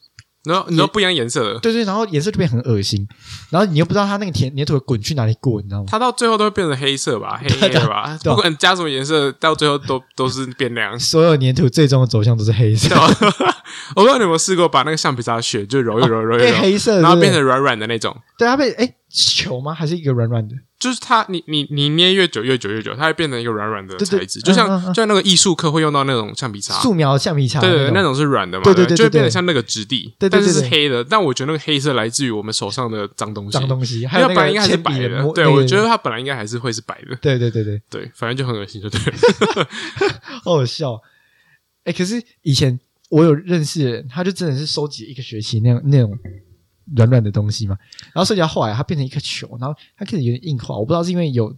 然后你说不一样颜色的，对对，然后颜色就变很恶心，然后你又不知道它那个粘粘土的滚去哪里滚，你知道吗？它到最后都会变成黑色吧，黑黑的吧，不管加什么颜色，到最后都都是变亮。所有粘土最终的走向都是黑色？我不知道你有没有试过把那个橡皮擦血就揉一揉揉一揉，变黑色，然后变成软软的那种。对它被哎球吗？还是一个软软的？就是它，你你你捏越久越久越久，它会变成一个软软的材质，就像嗯嗯嗯。就像那个艺术课会用到那种橡皮擦，素描橡皮擦，对那种。种是软的嘛，对对就会变得像那个质地，对对对但是是黑的。但我觉得那个黑色来自于我们手上的脏东西，脏东西，它本来应该还是白的对我觉得它本来应该还是会是白的，对对对对，对，反正就很恶心，就对。了。好好笑。哎，可是以前我有认识的人，他就真的是收集一个学期那样那种软软的东西嘛，然后收集到后来它变成一颗球，然后它开始有点硬化，我不知道是因为有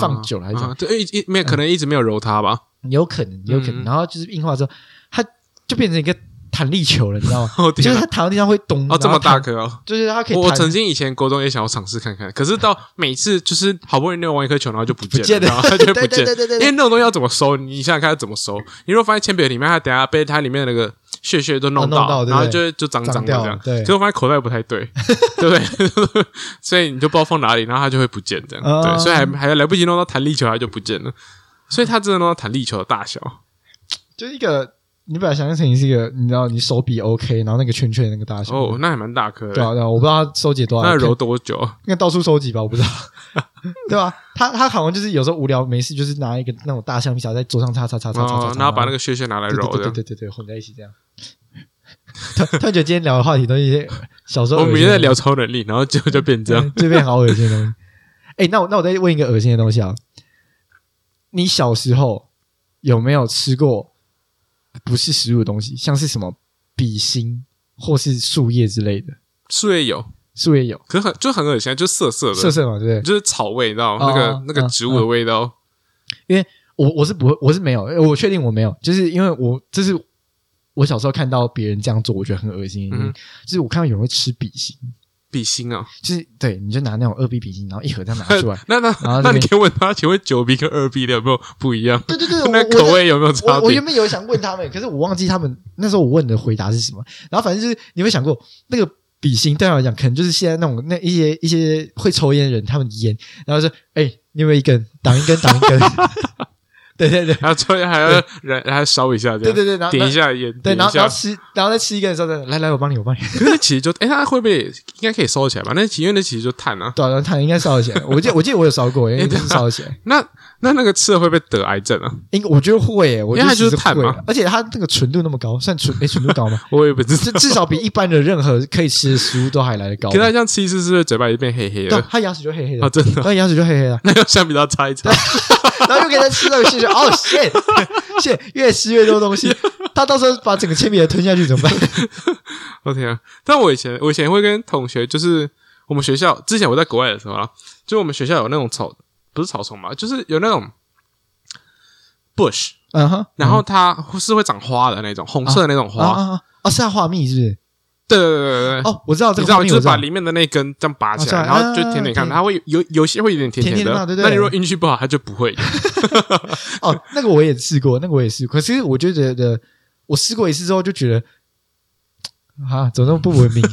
放久了还是怎么啊对，一一没有可能一直没有揉它吧？有可能有可能，嗯然后就是硬化之后，它就变成一个弹力球了，你知道吗？哦天啊就是它弹到地上会咚，哦，这么大然后弹，颗哦！就是它可以我曾经以前国中也想要尝试看看，可是到每次就是好不容易弄完一颗球，然后就不见了，不见了然后它就会不 对见对对对对因为那种东西要怎么收？你想想看要怎么收？你如果放在铅笔里面，它等下被它里面的那个屑屑都弄到然后就会就脏脏脏的这样。对结果发现口袋不太对，对不对？所以你就不知道放哪里，然后它就会不见这样。哦对，所以还还来不及弄到弹力球，它就不见了。所以它真的弄到弹力球的大小。就一个，你把它想象成你是一个，你知道你手比 OK，然后那个圈圈的那个大小，哦，那还蛮大颗的。对啊对啊，我不知道它收集多少，那揉多久？应该到处收集吧，我不知道，对吧？他他好像就是有时候无聊没事，就是拿一个那种大橡皮擦在桌上擦擦擦擦擦擦然后把那个屑屑拿来揉。对对对对对混在一起这样。突突然觉得今天聊的话题都是一些小时候我们恶心的也在聊超能力，然后结果就变这样。对这边好恶心的东西。哎，那我那我再问一个恶心的东西啊，你小时候有没有吃过不是食物的东西，像是什么笔芯或是树叶之类的？树叶有，树叶有可是很就很恶心，就涩涩的，涩涩嘛，对不对？就是草味，你知道那个哦那个植物的味道。因为我我是不会，我是没有，我确定我没有，就是因为我这是我小时候看到别人这样做，我觉得很恶心。嗯就是我看到有人会吃笔芯，笔芯啊，就是对，你就拿那种二 B 笔芯，然后一盒这样拿 出来。那那那你可以问他，请问九 B 跟二 B 的有没有不一样？对对对，那口味有没有差别我我原？本有想问他们，可是我忘记他们那时候我问的回答是什么。然后反正就是你有想过，那个笔芯对他来讲，可能就是现在那种那一些一些会抽烟的人，他们烟，然后说：“哎、你有没有一根？挡一根，挡一根。”对对对然后抽，还要燃，还要烧一下，对对对，然后点一。下烟，对。然后然后吃，然后再吃一根的时候，再来来，我帮你，我帮你。可是那其实就，哎，它会不会应该可以烧起来吧？那其因为那其实就碳啊。对啊，碳应该烧得起来。我记得我记得我有烧过，应该是烧起来。那那那个吃了会不会得癌症啊？应我觉得会耶，我觉得因为它就是碳嘛而且它那个纯度那么高，算纯诶纯度高吗？我也不知道。至至少比一般的任何可以吃的食物都还来得高可。是它这样吃一次，是不是嘴巴也变黑黑对的？，它牙齿就黑黑的啊，，真的。它牙齿就黑黑的，那用橡皮擦擦一擦。然后又给它吃那个屑屑，哦，谢谢，越吃越多东西，它到时候把整个铅笔盒吞下去怎么办？我天啊！但我以前我以前会跟同学，就是我们学校之前我在国外的时候啊，就我们学校有那种草，不是草丛嘛，就是有那种 bush，嗯哼，然后它是会长花的那种，红色的那种花。啊是要画蜜是不是？对对对对对。哦，我知道这个你知道，就是把里面的那根这样拔起来，哦然后就是啊啊舔舔看，它会有有些会有点甜的甜甜的那你如果运气不好，它就不会。哦，那个我也试过，那个我也试过，可是我就觉得我试过一次之后就觉得。啊，怎么那么不文明？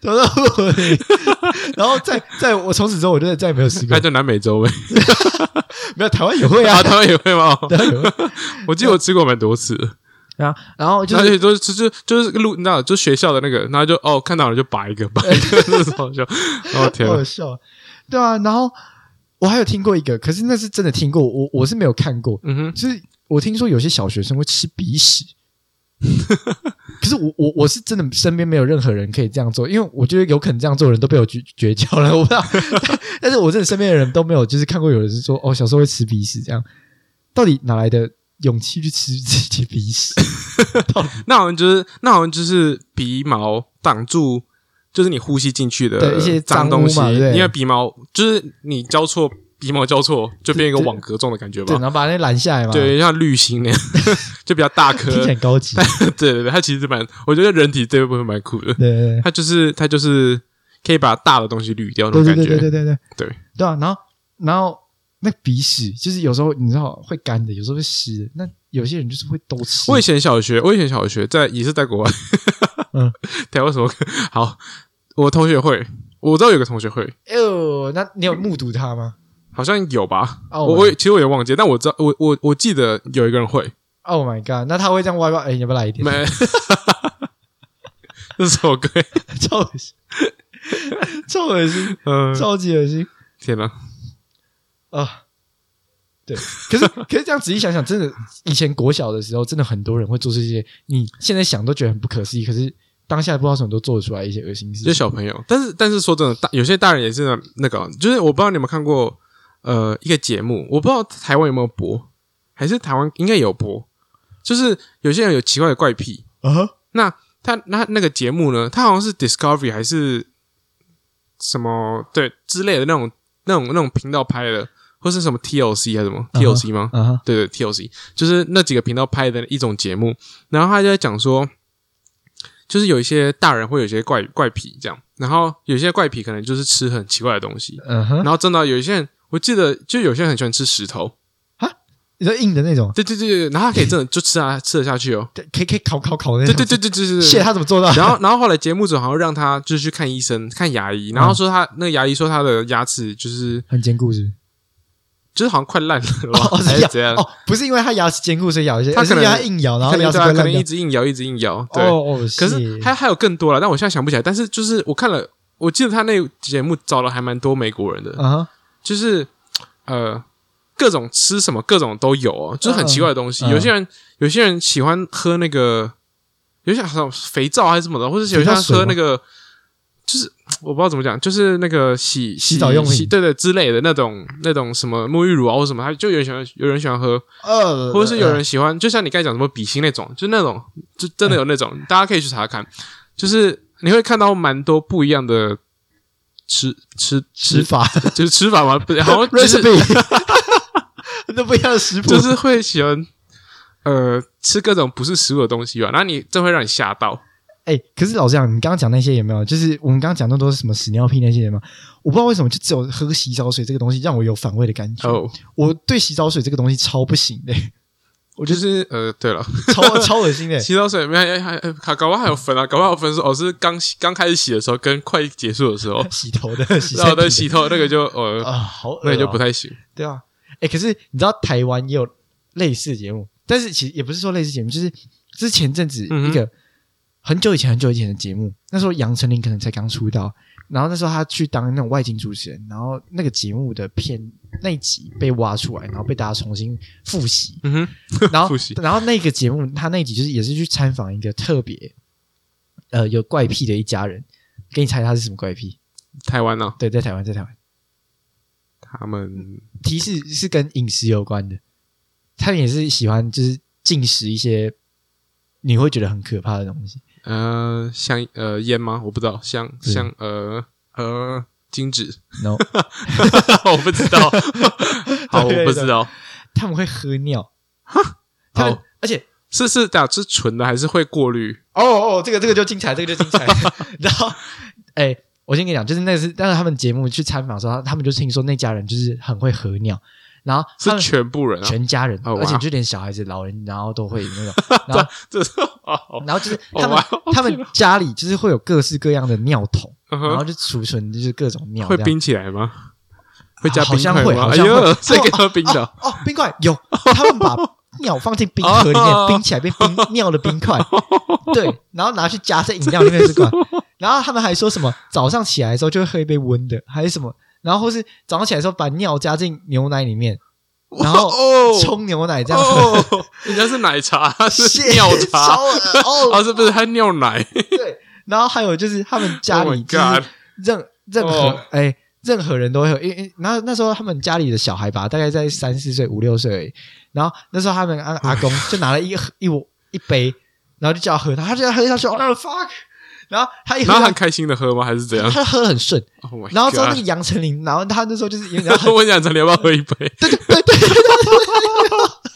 怎么那么不文明？然后在在我从此之后，我就再也没有试过那。就南美洲呗。没有，台湾也会啊啊，，台湾也会吗？台湾也会我记得我吃过蛮多次的，啊。然后就而是且都是就就是路，你知道，就学校的那个，然后就哦看到了就拔一个，拔一个，那种就哦天啊好好，笑，对啊。然后我还有听过一个，可是那是真的听过，我我是没有看过。嗯哼，就是我听说有些小学生会吃鼻屎，可是我我我是真的身边没有任何人可以这样做，因为我觉得有可能这样做的人都被我绝绝交了，我不知道。但是我真的身边的人都没有，就是看过有人是说哦小时候会吃鼻屎这样，到底哪来的勇气去吃自己鼻屎？那好像就是那好像就是鼻毛挡住，就是你呼吸进去的对一些脏东西，因为鼻毛就是你交错鼻毛交错，就变一个网格状的感觉对，吧然。后把那拦下来嘛，，对，像滤芯那样，就比较大颗。听起来很高级。对对对，它其实蛮，我觉得人体这部分蛮酷的。对对它就是它就是可以把大的东西滤掉那对对种感觉。对对对对对对对啊！然后然后那鼻屎就是有时候你知道会干的，有时候会湿的。那有些人就是会都吃。我以前小学，我以前小学在也是在国外，嗯，对，为什么？好，我同学会，我知道有个同学会，哎呦，那你有目睹他吗？好像有吧？哦我我也其实我也忘记，但我知道，我我我记得有一个人会，Oh my god！那他会这样歪歪？哎，你要不要来一点？没，这是什么歌？超恶心，超恶心，嗯，超级恶心天哪！啊！对，可是可是这样仔细想想，真的，以前国小的时候，真的很多人会做这些，你现在想都觉得很不可思议，可是当下不知道为什么都做得出来一些恶心事就情。小朋友，但是但是说真的，大有些大人也是那那个，就是我不知道你有没有看过呃一个节目，我不知道台湾有没有播，还是台湾应该有播，就是有些人有奇怪的怪癖，啊哈，那他那那个节目呢，他好像是 Discovery 还是什么对之类的那种那种那种频道拍的，或是什么 TLC 还是什么 TLC 吗？啊哈，对对，TLC 就是那几个频道拍的一种节目，然后他就在讲说，就是有一些大人会有一些怪怪癖这样，然后有些怪癖可能就是吃很奇怪的东西，嗯哼。然，后真的有一些人，我记得就有些人很喜欢吃石头啊，你说硬的那种，对对对对，然后他可以真的就吃啊 吃得下去哦，对可以可以烤烤烤的那种。对对对对对对对，谢他怎么做到？然后，然后后来节目组好像让他就是去看医生，看牙医，然后说他、那个牙医说他的牙齿就是很坚固是不是？就是好像快烂了吧，哦，还是咬是怎样？哦，不是因为他牙齿坚固所以咬一些，他可能而是因为他硬咬，然后牙齿可能对啊，可能一。直硬咬，一直硬咬，对。哦哦，可是还还有更多了，但我现在想不起来。但是就是我看了，我记得他那个节目找了还蛮多美国人的，啊哈，就是呃各种吃什么各种都有哦，就是很奇怪的东西。嗯嗯有些人有些人喜欢喝那个，有些像肥皂还是什么的，或者有些人喝那个，就是我不知道怎么讲，就是那个洗洗澡用品。洗对对之类的那种那种什么沐浴乳啊或什么，他就有人喜欢有人喜欢喝，呃，或者是有人喜欢，就像你刚才讲什么比心那种，就那种，就真的有那种，大家可以去查查看，就是你会看到蛮多不一样的吃吃吃，法就是吃法嘛，不是，好像就是 recipe，那不一样的食谱，就是会喜欢呃吃各种不是食物的东西吧，然后你这会让你吓到，哎、可是老实讲，你刚刚讲那些有没有？就是我们刚刚讲那都是什么屎尿屁那些有没有？我不知道为什么，就只有喝洗澡水这个东西让我有反胃的感觉。哦，我对洗澡水这个东西超不行的、我就是呃，对了，超超恶心的、洗澡水没还还还搞不好还有分啊，搞不好有分说哦是刚洗刚开始洗的时候跟快结束的时候，洗头的、洗然后对身体的。洗头那个就呃啊，好恶、那个就不太行，对啊。哎、可是你知道台湾也有类似的节目，但是其实也不是说类似节目，就是之前阵子一个很久以前很久以前的节目，那时候杨丞琳可能才刚出道，然后那时候他去当那种外景主持人，然后那个节目的片那一集被挖出来，然后被大家重新复习，嗯哼，然后复习然后那个节目他那一集就是也是去参访一个特别呃有怪癖的一家人，给你猜他是什么怪癖？台湾呢，对，在台湾，在台湾。他们提示是跟饮食有关的，他们也是喜欢就是进食一些你会觉得很可怕的东西。呃，香呃烟吗？我不知道，香是香呃呃金纸，No，我不知道，好，我不知道，他们会喝尿，他们好。而且是是打是纯的还是会过滤？哦哦，这个这个就精彩，这个就精彩。然后，哎、我先跟你讲，就是那个是，但是他们节目去参访的时候，他们就听说那家人就是很会喝尿，然后是全部人啊？全家人，哦而且就连小孩子、老人，然后都会那种，然后这是哦，然后就是他们哦他们家里就是会有各式各样的尿桶，嗯然后就储存就是各种尿，会冰起来吗？会加好像冰块吗？哎会好像会。呦，这个喝冰的？哦哦，冰块有，他们把尿放进冰盒里面哦。冰起来，变冰尿的冰块，对，然后拿去加在饮料里面是管，然后他们还说什么早上起来的时候就会喝一杯温的，还是什么，然后或是早上起来的时候把尿加进牛奶里面，然后哦冲牛奶这样喝，哦，人家是奶茶，是尿茶哦，啊，是不是还尿奶 对，然后还有就是他们家？Oh 里就是 god！任任何哦哎、任何人都会有，因为然后那时候他们家里的小孩吧，大概在三四岁、五六岁而已，然后那时候他们阿阿公就拿了一个一碗一杯，然后就叫他喝，他他就要喝下去，哦 fuck，然后他一喝然后他很开心的喝吗？还是怎样他喝的很顺？Oh 然后之后那个杨丞琳，然后他那时候就是然后问杨丞琳要不要喝一杯？对对对对对对。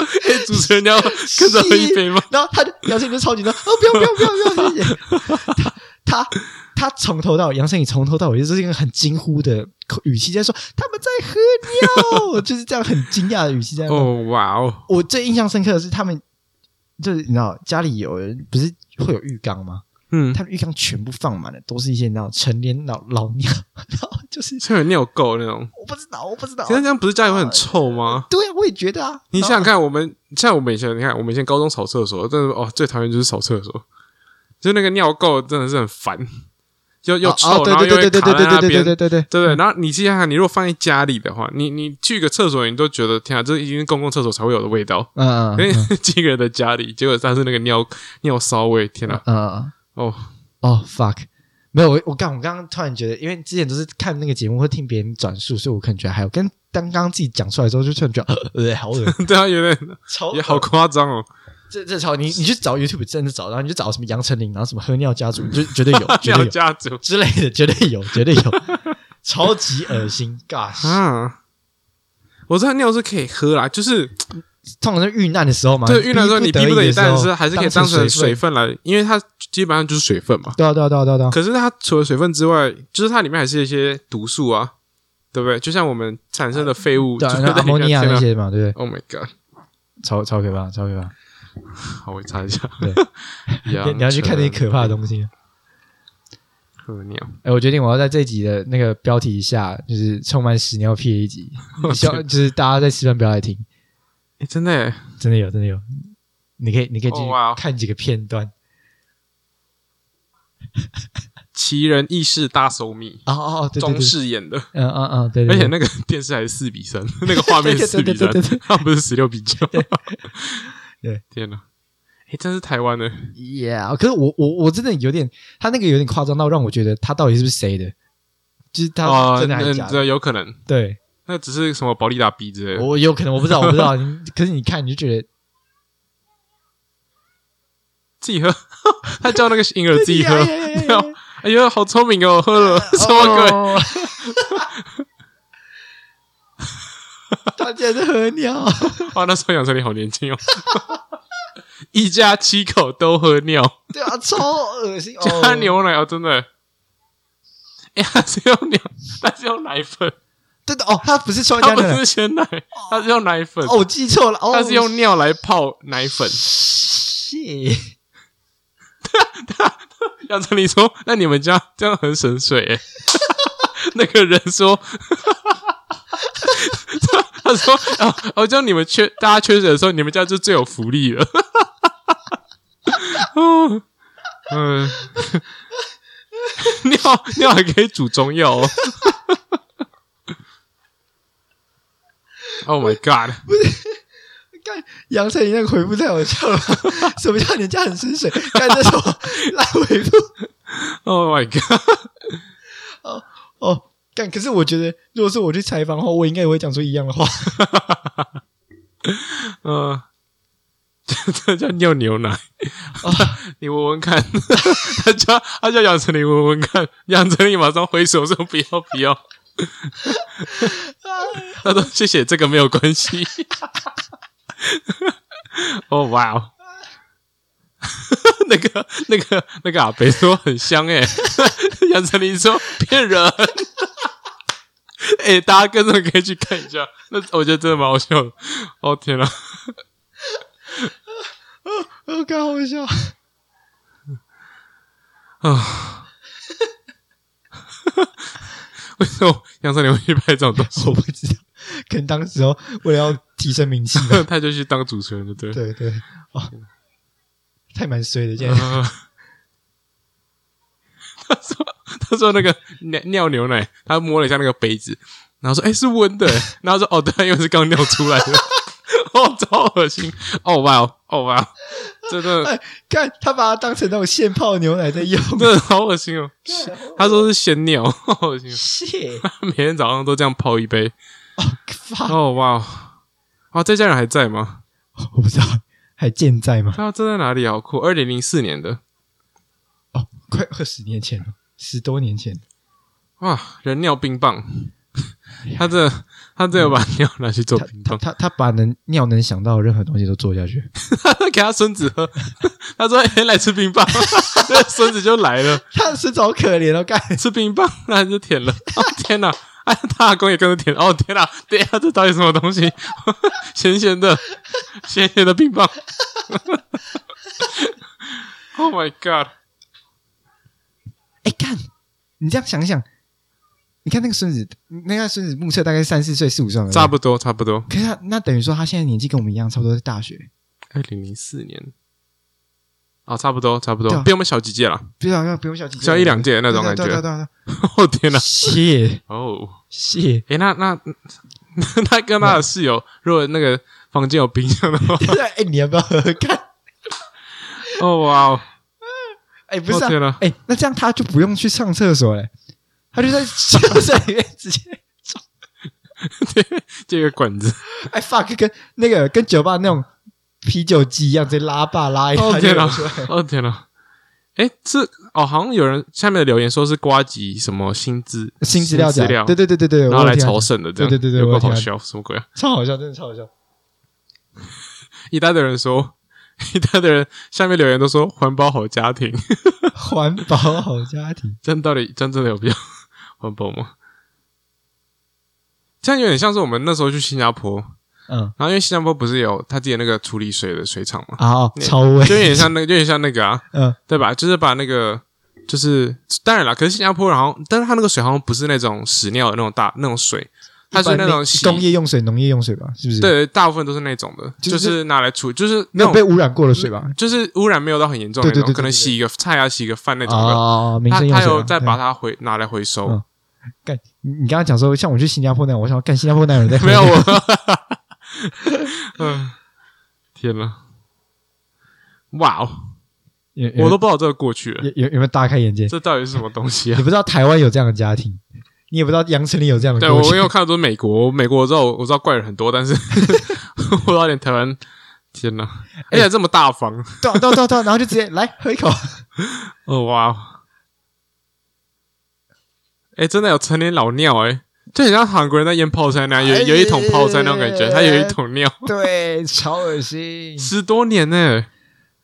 哎，主持人你要跟着喝一杯吗？然后他就杨丞琳就超紧张，哦不要不要不要不要，谢谢 他他他从头到尾杨丞琳从头到尾就是一个很惊呼的口语气在说他们在喝尿，就是这样很惊讶的语气在那。哦哇哦，我最印象深刻的是他们，就是你知道家里有人不是会有浴缸吗？嗯，他的浴缸全部放满了，都是一些那种成年老老尿，就是臭尿垢那种。我不知道，我不知道。这样不是家里会很臭吗？对啊，我也觉得啊。你想想看，我们像我们以前，你看我们以前高中扫厕所，真的哦，最讨厌就是扫厕所，就那个尿垢真的是很烦，又又臭，然后又躺在那边，对对对对对对对对对对。然后你想想，你如果放在家里的话，你你去一个厕所，你都觉得天啊，这已经公共厕所才会有的味道。嗯，因为几个人的家里，结果但是那个尿尿骚味，天啊！嗯。哦，哦 fuck，没有我我刚我刚刚突然觉得，因为之前都是看那个节目会听别人转述，所以我可能觉得还有跟刚刚自己讲出来之后，就突然觉得呃好恶 对啊，有点超也好夸张哦。这这超你你去找 YouTube 真的找，然后你就找什么杨丞琳，然后什么喝尿家族，就绝对有，绝对尿有家族之类的，绝对有，绝对有，超级恶心，gosh！啊！我知道尿是可以喝啦，就是通常是遇难的时候嘛，对遇难的时候你逼不得已，但是还是可以当成水水分。分来，因为它基本上就是水分嘛。对啊对啊对啊对啊对啊，可是它除了水分之外，就是它里面还是一些毒素啊，对不对？就像我们产生的废物，对啊，就那阿莫尼亚那些。嘛，对不对？Oh my god！超超可怕，超可怕。好，我查一下。对 杨你你要去看那些可怕的东西。喝尿，哎，我决定我要在这集的那个标题下，就是充满屎尿屁的一集，希望就是大家在吃饭不要来听，哎，真的耶，真的有，真的有。你可以，你可以去哦哇哦。看几个片段。奇人异事大搜密，哦哦哦，中对，式演的，嗯嗯嗯，对而且那个电视还是四比三，那个画面是四比三对对对对。对，它不是十六比九。对，天哪！哎，真是台湾的，Yeah，可是我我我真的有点，他那个有点夸张到让我觉得他到底是不是谁的，就是他哦，真的还是假的？有可能，对，那只是什么保利达 B 之类的。我有可能我不知道，我不知道。你可是你看你就觉得自己喝，他叫那个婴儿自己喝。哎 呀好聪明哦，喝了什么鬼？哦他竟然是喝尿，哇，那时候养成你好年轻哦，一家七口都喝尿，对啊，超恶心。加哦牛奶哦，真的。哎，他是用尿，他是用奶粉，对的哦，他不是双他不加牛奶是鲜奶，他是用奶粉，哦，我记错了，哦，他是用尿来泡奶粉。谢杨丞琳说：“那你们家这样很省水诶。”那个人说：“ 他说啊，哦，这样你们缺大家缺水的时候，你们家就最有福利了。”哦，嗯，尿尿还可以煮中药哦。Oh my god！不是干杨丞琳那个回复太好笑了吧，什么叫人家很深水？干这什么烂回复？Oh my god！哦哦，干！可是我觉得，如果是我去采访的话，我应该也会讲出一样的话。嗯，这这叫尿牛奶。你闻闻看，他叫他叫杨丞琳闻闻看，杨丞琳马上挥手说不要不要。他说谢谢，这个没有关系。哦哇哦，那个那个那个阿北说很香诶，杨丞琳说骗人。哎、大家跟着可以去看一下，那我觉得真的蛮好笑的。哦天哪！哦，干好笑。啊！为什么杨丞琳会去拍这种东西？我不知道，可能当时候为了要提升名气吧。他就去当主持人了，对。对对，哦，太蛮衰的，现在。呃 他说：“他说那个尿尿牛奶，他摸了一下那个杯子，然后说：‘哎、是温的。’然后说：‘哦，对，因为是刚尿出来的。’ 哦，超恶心！哦哇哦，哦哇哦，真的哎，看他把它当成那种现泡牛奶在用。真的好恶心哦！他说是鲜尿，好恶心哦！谢，每天早上都这样泡一杯。发，哦哇哦，啊，这家人还在吗？我不知道还健在吗？他这在哪里啊？好酷！二零零四年的哦，快二十年前了，十多年前。哇，人尿冰棒，他这他这有把尿拿去做冰棒，他他他把能尿能想到的任何东西都做下去，给他孙子喝。他说：“哎、来吃冰棒。”那孙子就来了，他的孙子好可怜哦，干吃冰棒，那就舔了。哦天哪！哎，他阿公也跟着舔。哦天哪！对呀、这到底什么东西？咸咸的，咸咸的冰棒。oh my god！哎干，你这样想想，你看那个孙子，那个孙子目测大概三四岁、四五岁嘛，差不多，差不多。可是他那等于说他现在年纪跟我们一样，差不多是大学，二零零四年，哦，差不多，差不多，比我们小几届了，不要比我们小几届。小一两届那种感觉。对对对对 哦天哪！谢。哦，谢，诶，那那 他跟他的室友，如果那个房间有冰箱的话，哎，你要不要喝？喝看？哦哇哦，哎，不是哎，那这样他就不用去上厕所嘞，他就在厕所里面直接，这个管子，哎 fuck，跟那个跟酒吧那种啤酒机一样，直接拉把拉一拉就出来。哦天哪！哎，这哦，好像有人下面的留言说是瓜吉什么新资新资料夹资料，对对对对对，然后来我有听到朝圣的，这样对对对对有听到有够好笑，什么鬼啊？超好笑，真的超好笑。一大堆人说，一大堆人下面留言都说环保好家庭，环保好家庭，这样到底真正的有必要环保吗？这样有点像是我们那时候去新加坡，嗯，然后因为新加坡不是有他自己的那个处理水的水厂嘛，啊超威，就有点像那个，就有点像那个啊，嗯，对吧？就是把那个，就是当然了，可是新加坡，然后但是它那个水好像不是那种屎尿的那种大那种水，它是那种洗工业用水、农业用水吧？是不是？，对，大部分都是那种的，就是就是拿来处，就是没有被污染过的水吧？就是污染没有到很严重的那种，对对对对可能洗一个菜啊、洗一个饭那种的，哦，民他生用水啊。他有再把它回拿来回收嗯。干，你你刚刚讲说，像我去新加坡那样，我想干新加坡那样人在 没有我，嗯，天呐，哇哦，有有我都不知道这个过去了，有有有没有大开眼界？这到底是什么东西啊你？不知道台湾有这样的家庭，你也不知道杨丞琳有这样的对我因为我看的都是美国，美国我知道我知道怪人很多，但是我不知道连台湾，天哪，而且这么大方，对啊对啊对啊对啊，然后就直接来喝一口，哦哇哦，哎，真的有成年老尿哎。就很像韩国人在腌泡菜那样，有有一桶泡菜那种感觉，他有一桶尿，对，超恶心，十多年呢，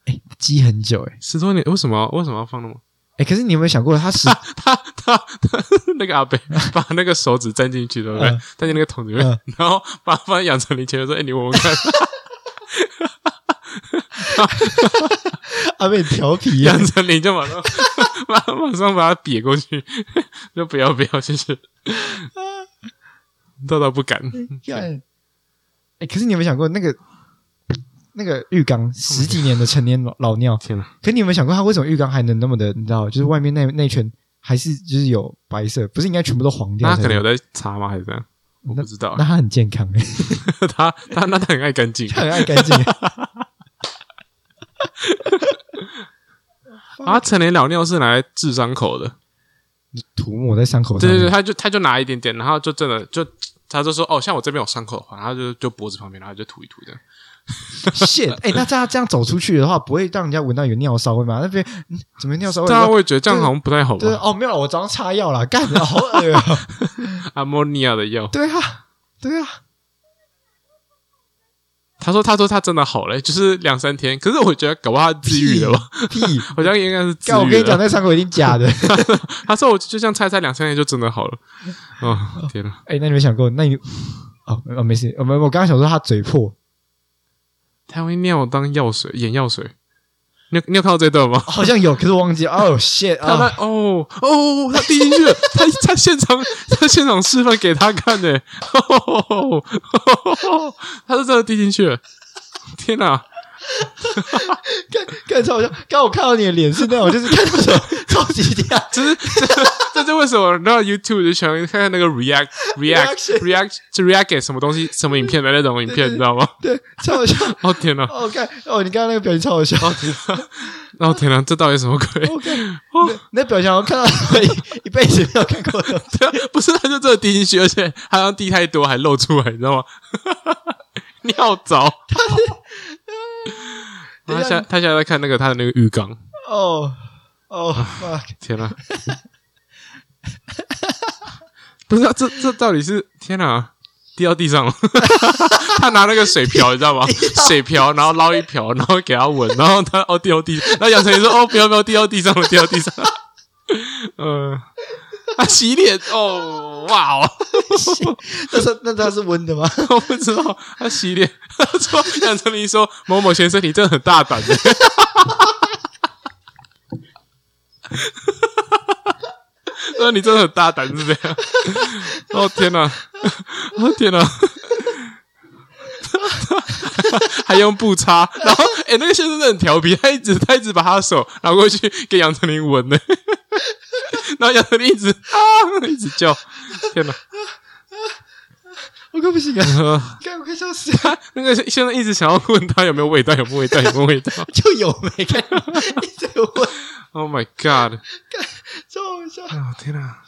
哎积很久哎十多年，为什么为什么要放那么？哎，可是你有没有想过，他十他他他那个阿北 把那个手指伸进去，对不对？嗯沾进那个桶里面，嗯然后把它放在养成林前面说：“哎，你闻闻看。阿妹调皮啊杨，丞琳就马上 马马上把它瘪过去，就不要不要，谢谢。豆豆不敢，干哎，可是你有没有想过，那个那个浴缸十几年的成年老老尿，天哪！可你有没有想过，它为什么浴缸还能那么的，你知道，就是外面那那圈还是就是有白色，不是应该全部都黄掉？那他可能有在擦吗？还是这样？我不知道那。他很健康哎，他他那他很爱干净，他很爱干净。啊，成年老尿是拿来治伤口的。涂抹在伤口上面，对对对，他就他就拿一点点，然后就真的就他就说哦，像我这边有伤口的话，然后就就脖子旁边，然后就涂一涂这样。shit，哎、那这样这样走出去的话，不会让人家闻到有尿骚味吗？那边、嗯、怎么尿骚味？对啊，我也觉得这样好像不太好吧。对哦，没有，我早上擦药了，干的好恶啊！阿莫尼亚的药，对啊，对啊，他说他说他真的好了，就是两三天，可是我觉得搞不好他自愈了吧？屁！好像应该是治愈了。我跟你讲，那伤口一定假的。他说我就这样猜猜两三天就真的好了。哦，天哪！哎、那你没想过？那你哦哦没事，我们我刚刚想说他嘴破，他会尿当药水，眼药水。你有你有看到这段吗？好像有，可是我忘记。哦 shit 他！哦哦，他递进去了，他他现场他现场示范给他看呢，哦，他是真的递进去了，天哪！看看超好笑。刚我看到你的脸是那种，就是看到什么超级嗲，就是这这是为什么？然后 YouTube 就喜欢看看那个 react react react 就 react 给什么东西什么影片的那种影片，你知道吗？对，超好笑。哦天哪！哦，看哦，你刚刚那个表情超好笑。哦天哪！哦天哪！这到底什么鬼？？OK，那那表情，我看到一一辈子没有看过的。对啊，不是，他就真的滴进去，而且好像滴太多还漏出来，你知道吗？尿糟。他 现在他现在在看那个他的那个浴缸，哦哦天哪！不是、啊、这这到底是天哪，滴到地上了。他拿那个水瓢，你知道吗？水瓢，然后捞一瓢，然后给他闻，然后他哦滴到地，然后杨丞琳说哦不要不要滴到地上了，滴到地上。呃，他洗脸哦，哇哦，那是那他是温的吗？我不知道他洗脸。他说杨丞琳说某某先生你真的很大胆的。那你真的很大胆是这样？哦天哪！哦天哪！还用布擦，然后哎、那个先生真的很调皮，他一直他一直把他的手拿过去给杨丞琳闻呢，然后杨丞琳一直啊一直叫，天哪！我快不行了，呃看我快笑死了，那个先生一直想要问他有没有味道，有没有味道，有没有味道就有没看，一直问，？Oh my god！超好笑。哦天哪！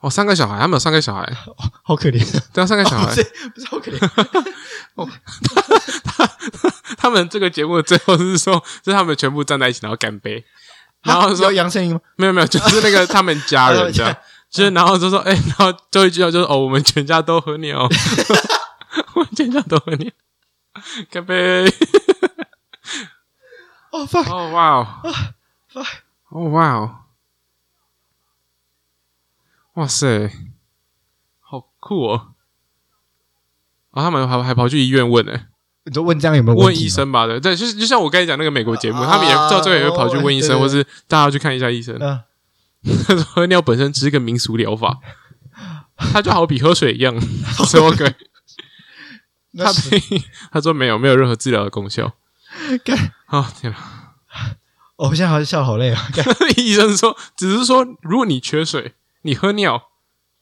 哦，三个小孩，他们有三个小孩，好可怜，对啊，三个小孩。不，是不是好可怜，哦他们这个节目的最后是说，是他们全部站在一起，然后干杯，然后有说杨丞琳吗？没有没有，就是那个他们家人 这样，就是然后就说，哎、然后最后一句话就是哦，我们全家都喝尿，我们全家都喝你，干杯！哦 fuck，哦哇哦，fuck，哦哇哦，哇塞，好酷哦！啊，他们还还跑去医院问呢、你就问这样有没有问医生吧，对，对，就是就像我刚才讲那个美国节目，啊他们也到最后也会跑去问医生，对对或是大家去看一下医生。嗯，他说喝尿本身只是个民俗疗法，它就好比喝水一样，什么鬼？他他说没有，没有任何治疗的功效。干，啊、天哪！哦我现在好像笑好累啊，干 医生说，只是说，如果你缺水，你喝尿，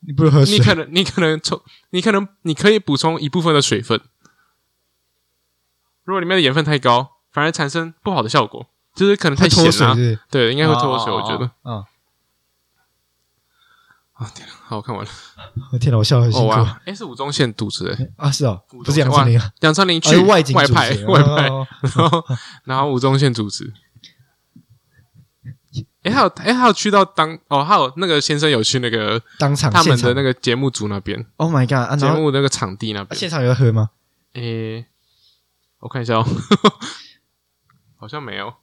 你不喝水你，可能你可能充，你可能你可以补充一部分的水分。如果里面的盐分太高，反而产生不好的效果，就是可能太咸？对，应该会脱水，我觉得。嗯，啊，天哪，好，我看完了。我天哪，我笑得很辛苦哦哇，哎，是吴宗宪主持的，啊！是哦，不是杨丞琳啊，杨丞琳去外派外派，哦 然后然后吴宗宪主持。哎，还有哎，还有去到当哦，还有那个先生有去那个当场他们的那个节目组那边，，Oh my god！啊节目那个场地那边。啊现场有喝吗？诶，我看一下哦，好像没有。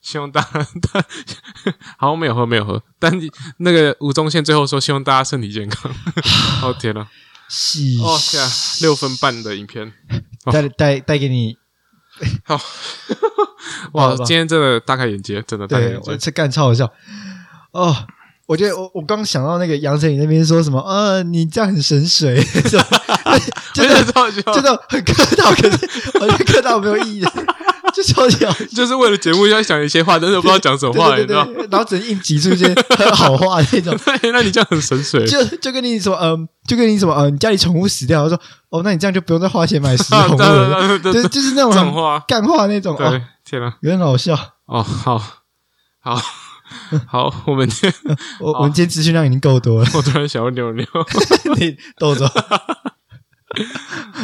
希望大家，大 好像没有喝，没有喝。但那个吴宗宪最后说，希望大家身体健康。哦天呐，是哦天啊，六分半的影片，带带带给你，好 吧。今天真的大开眼界，真的大开这干超好笑。哦。我觉得我我刚想到那个杨丞琳那边说什么，呃，你这样很神水，真的 超级好真的很客套，可是我觉得客套没有意义。的，就超级好笑。就是为了节目要讲一些话，但是不知道讲什么话，你知道？然后只能硬挤出一些很好话那种，对，那你这样很神水。就就跟你什么，嗯、就跟你什么，嗯、你家里宠物死掉，我说，哦，那你这样就不用再花钱买食物了，就就是那种干话那种，天啊！有点好笑。哦，好，好，好，我们今天 我我们今天资讯量已经够多了，我突然想要尿尿，你逗着，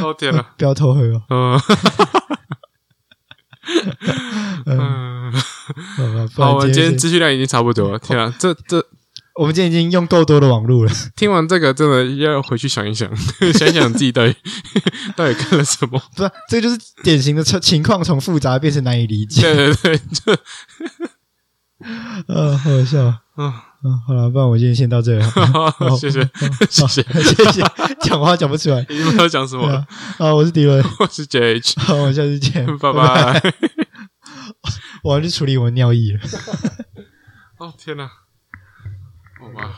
哦天哪，不要偷喝哦。嗯。好我们今天先资讯量已经差不多了。天啊，这这我们今天已经用够多的网络了。听完这个，真的要回去想一想，想一想自己到底 到底看了什么。不是，这个就是典型的情情况从复杂变成难以理解。对对对，就呃，好好笑。嗯，嗯，好了，不然我今天先到这里。好，谢谢谢谢。谢谢，讲话讲不出来。已经不知道讲什么啊。，好，我是迪伦，我是 JH，好，我们下次见，拜拜。我要去处理我的尿意了。哦天哪，好吧。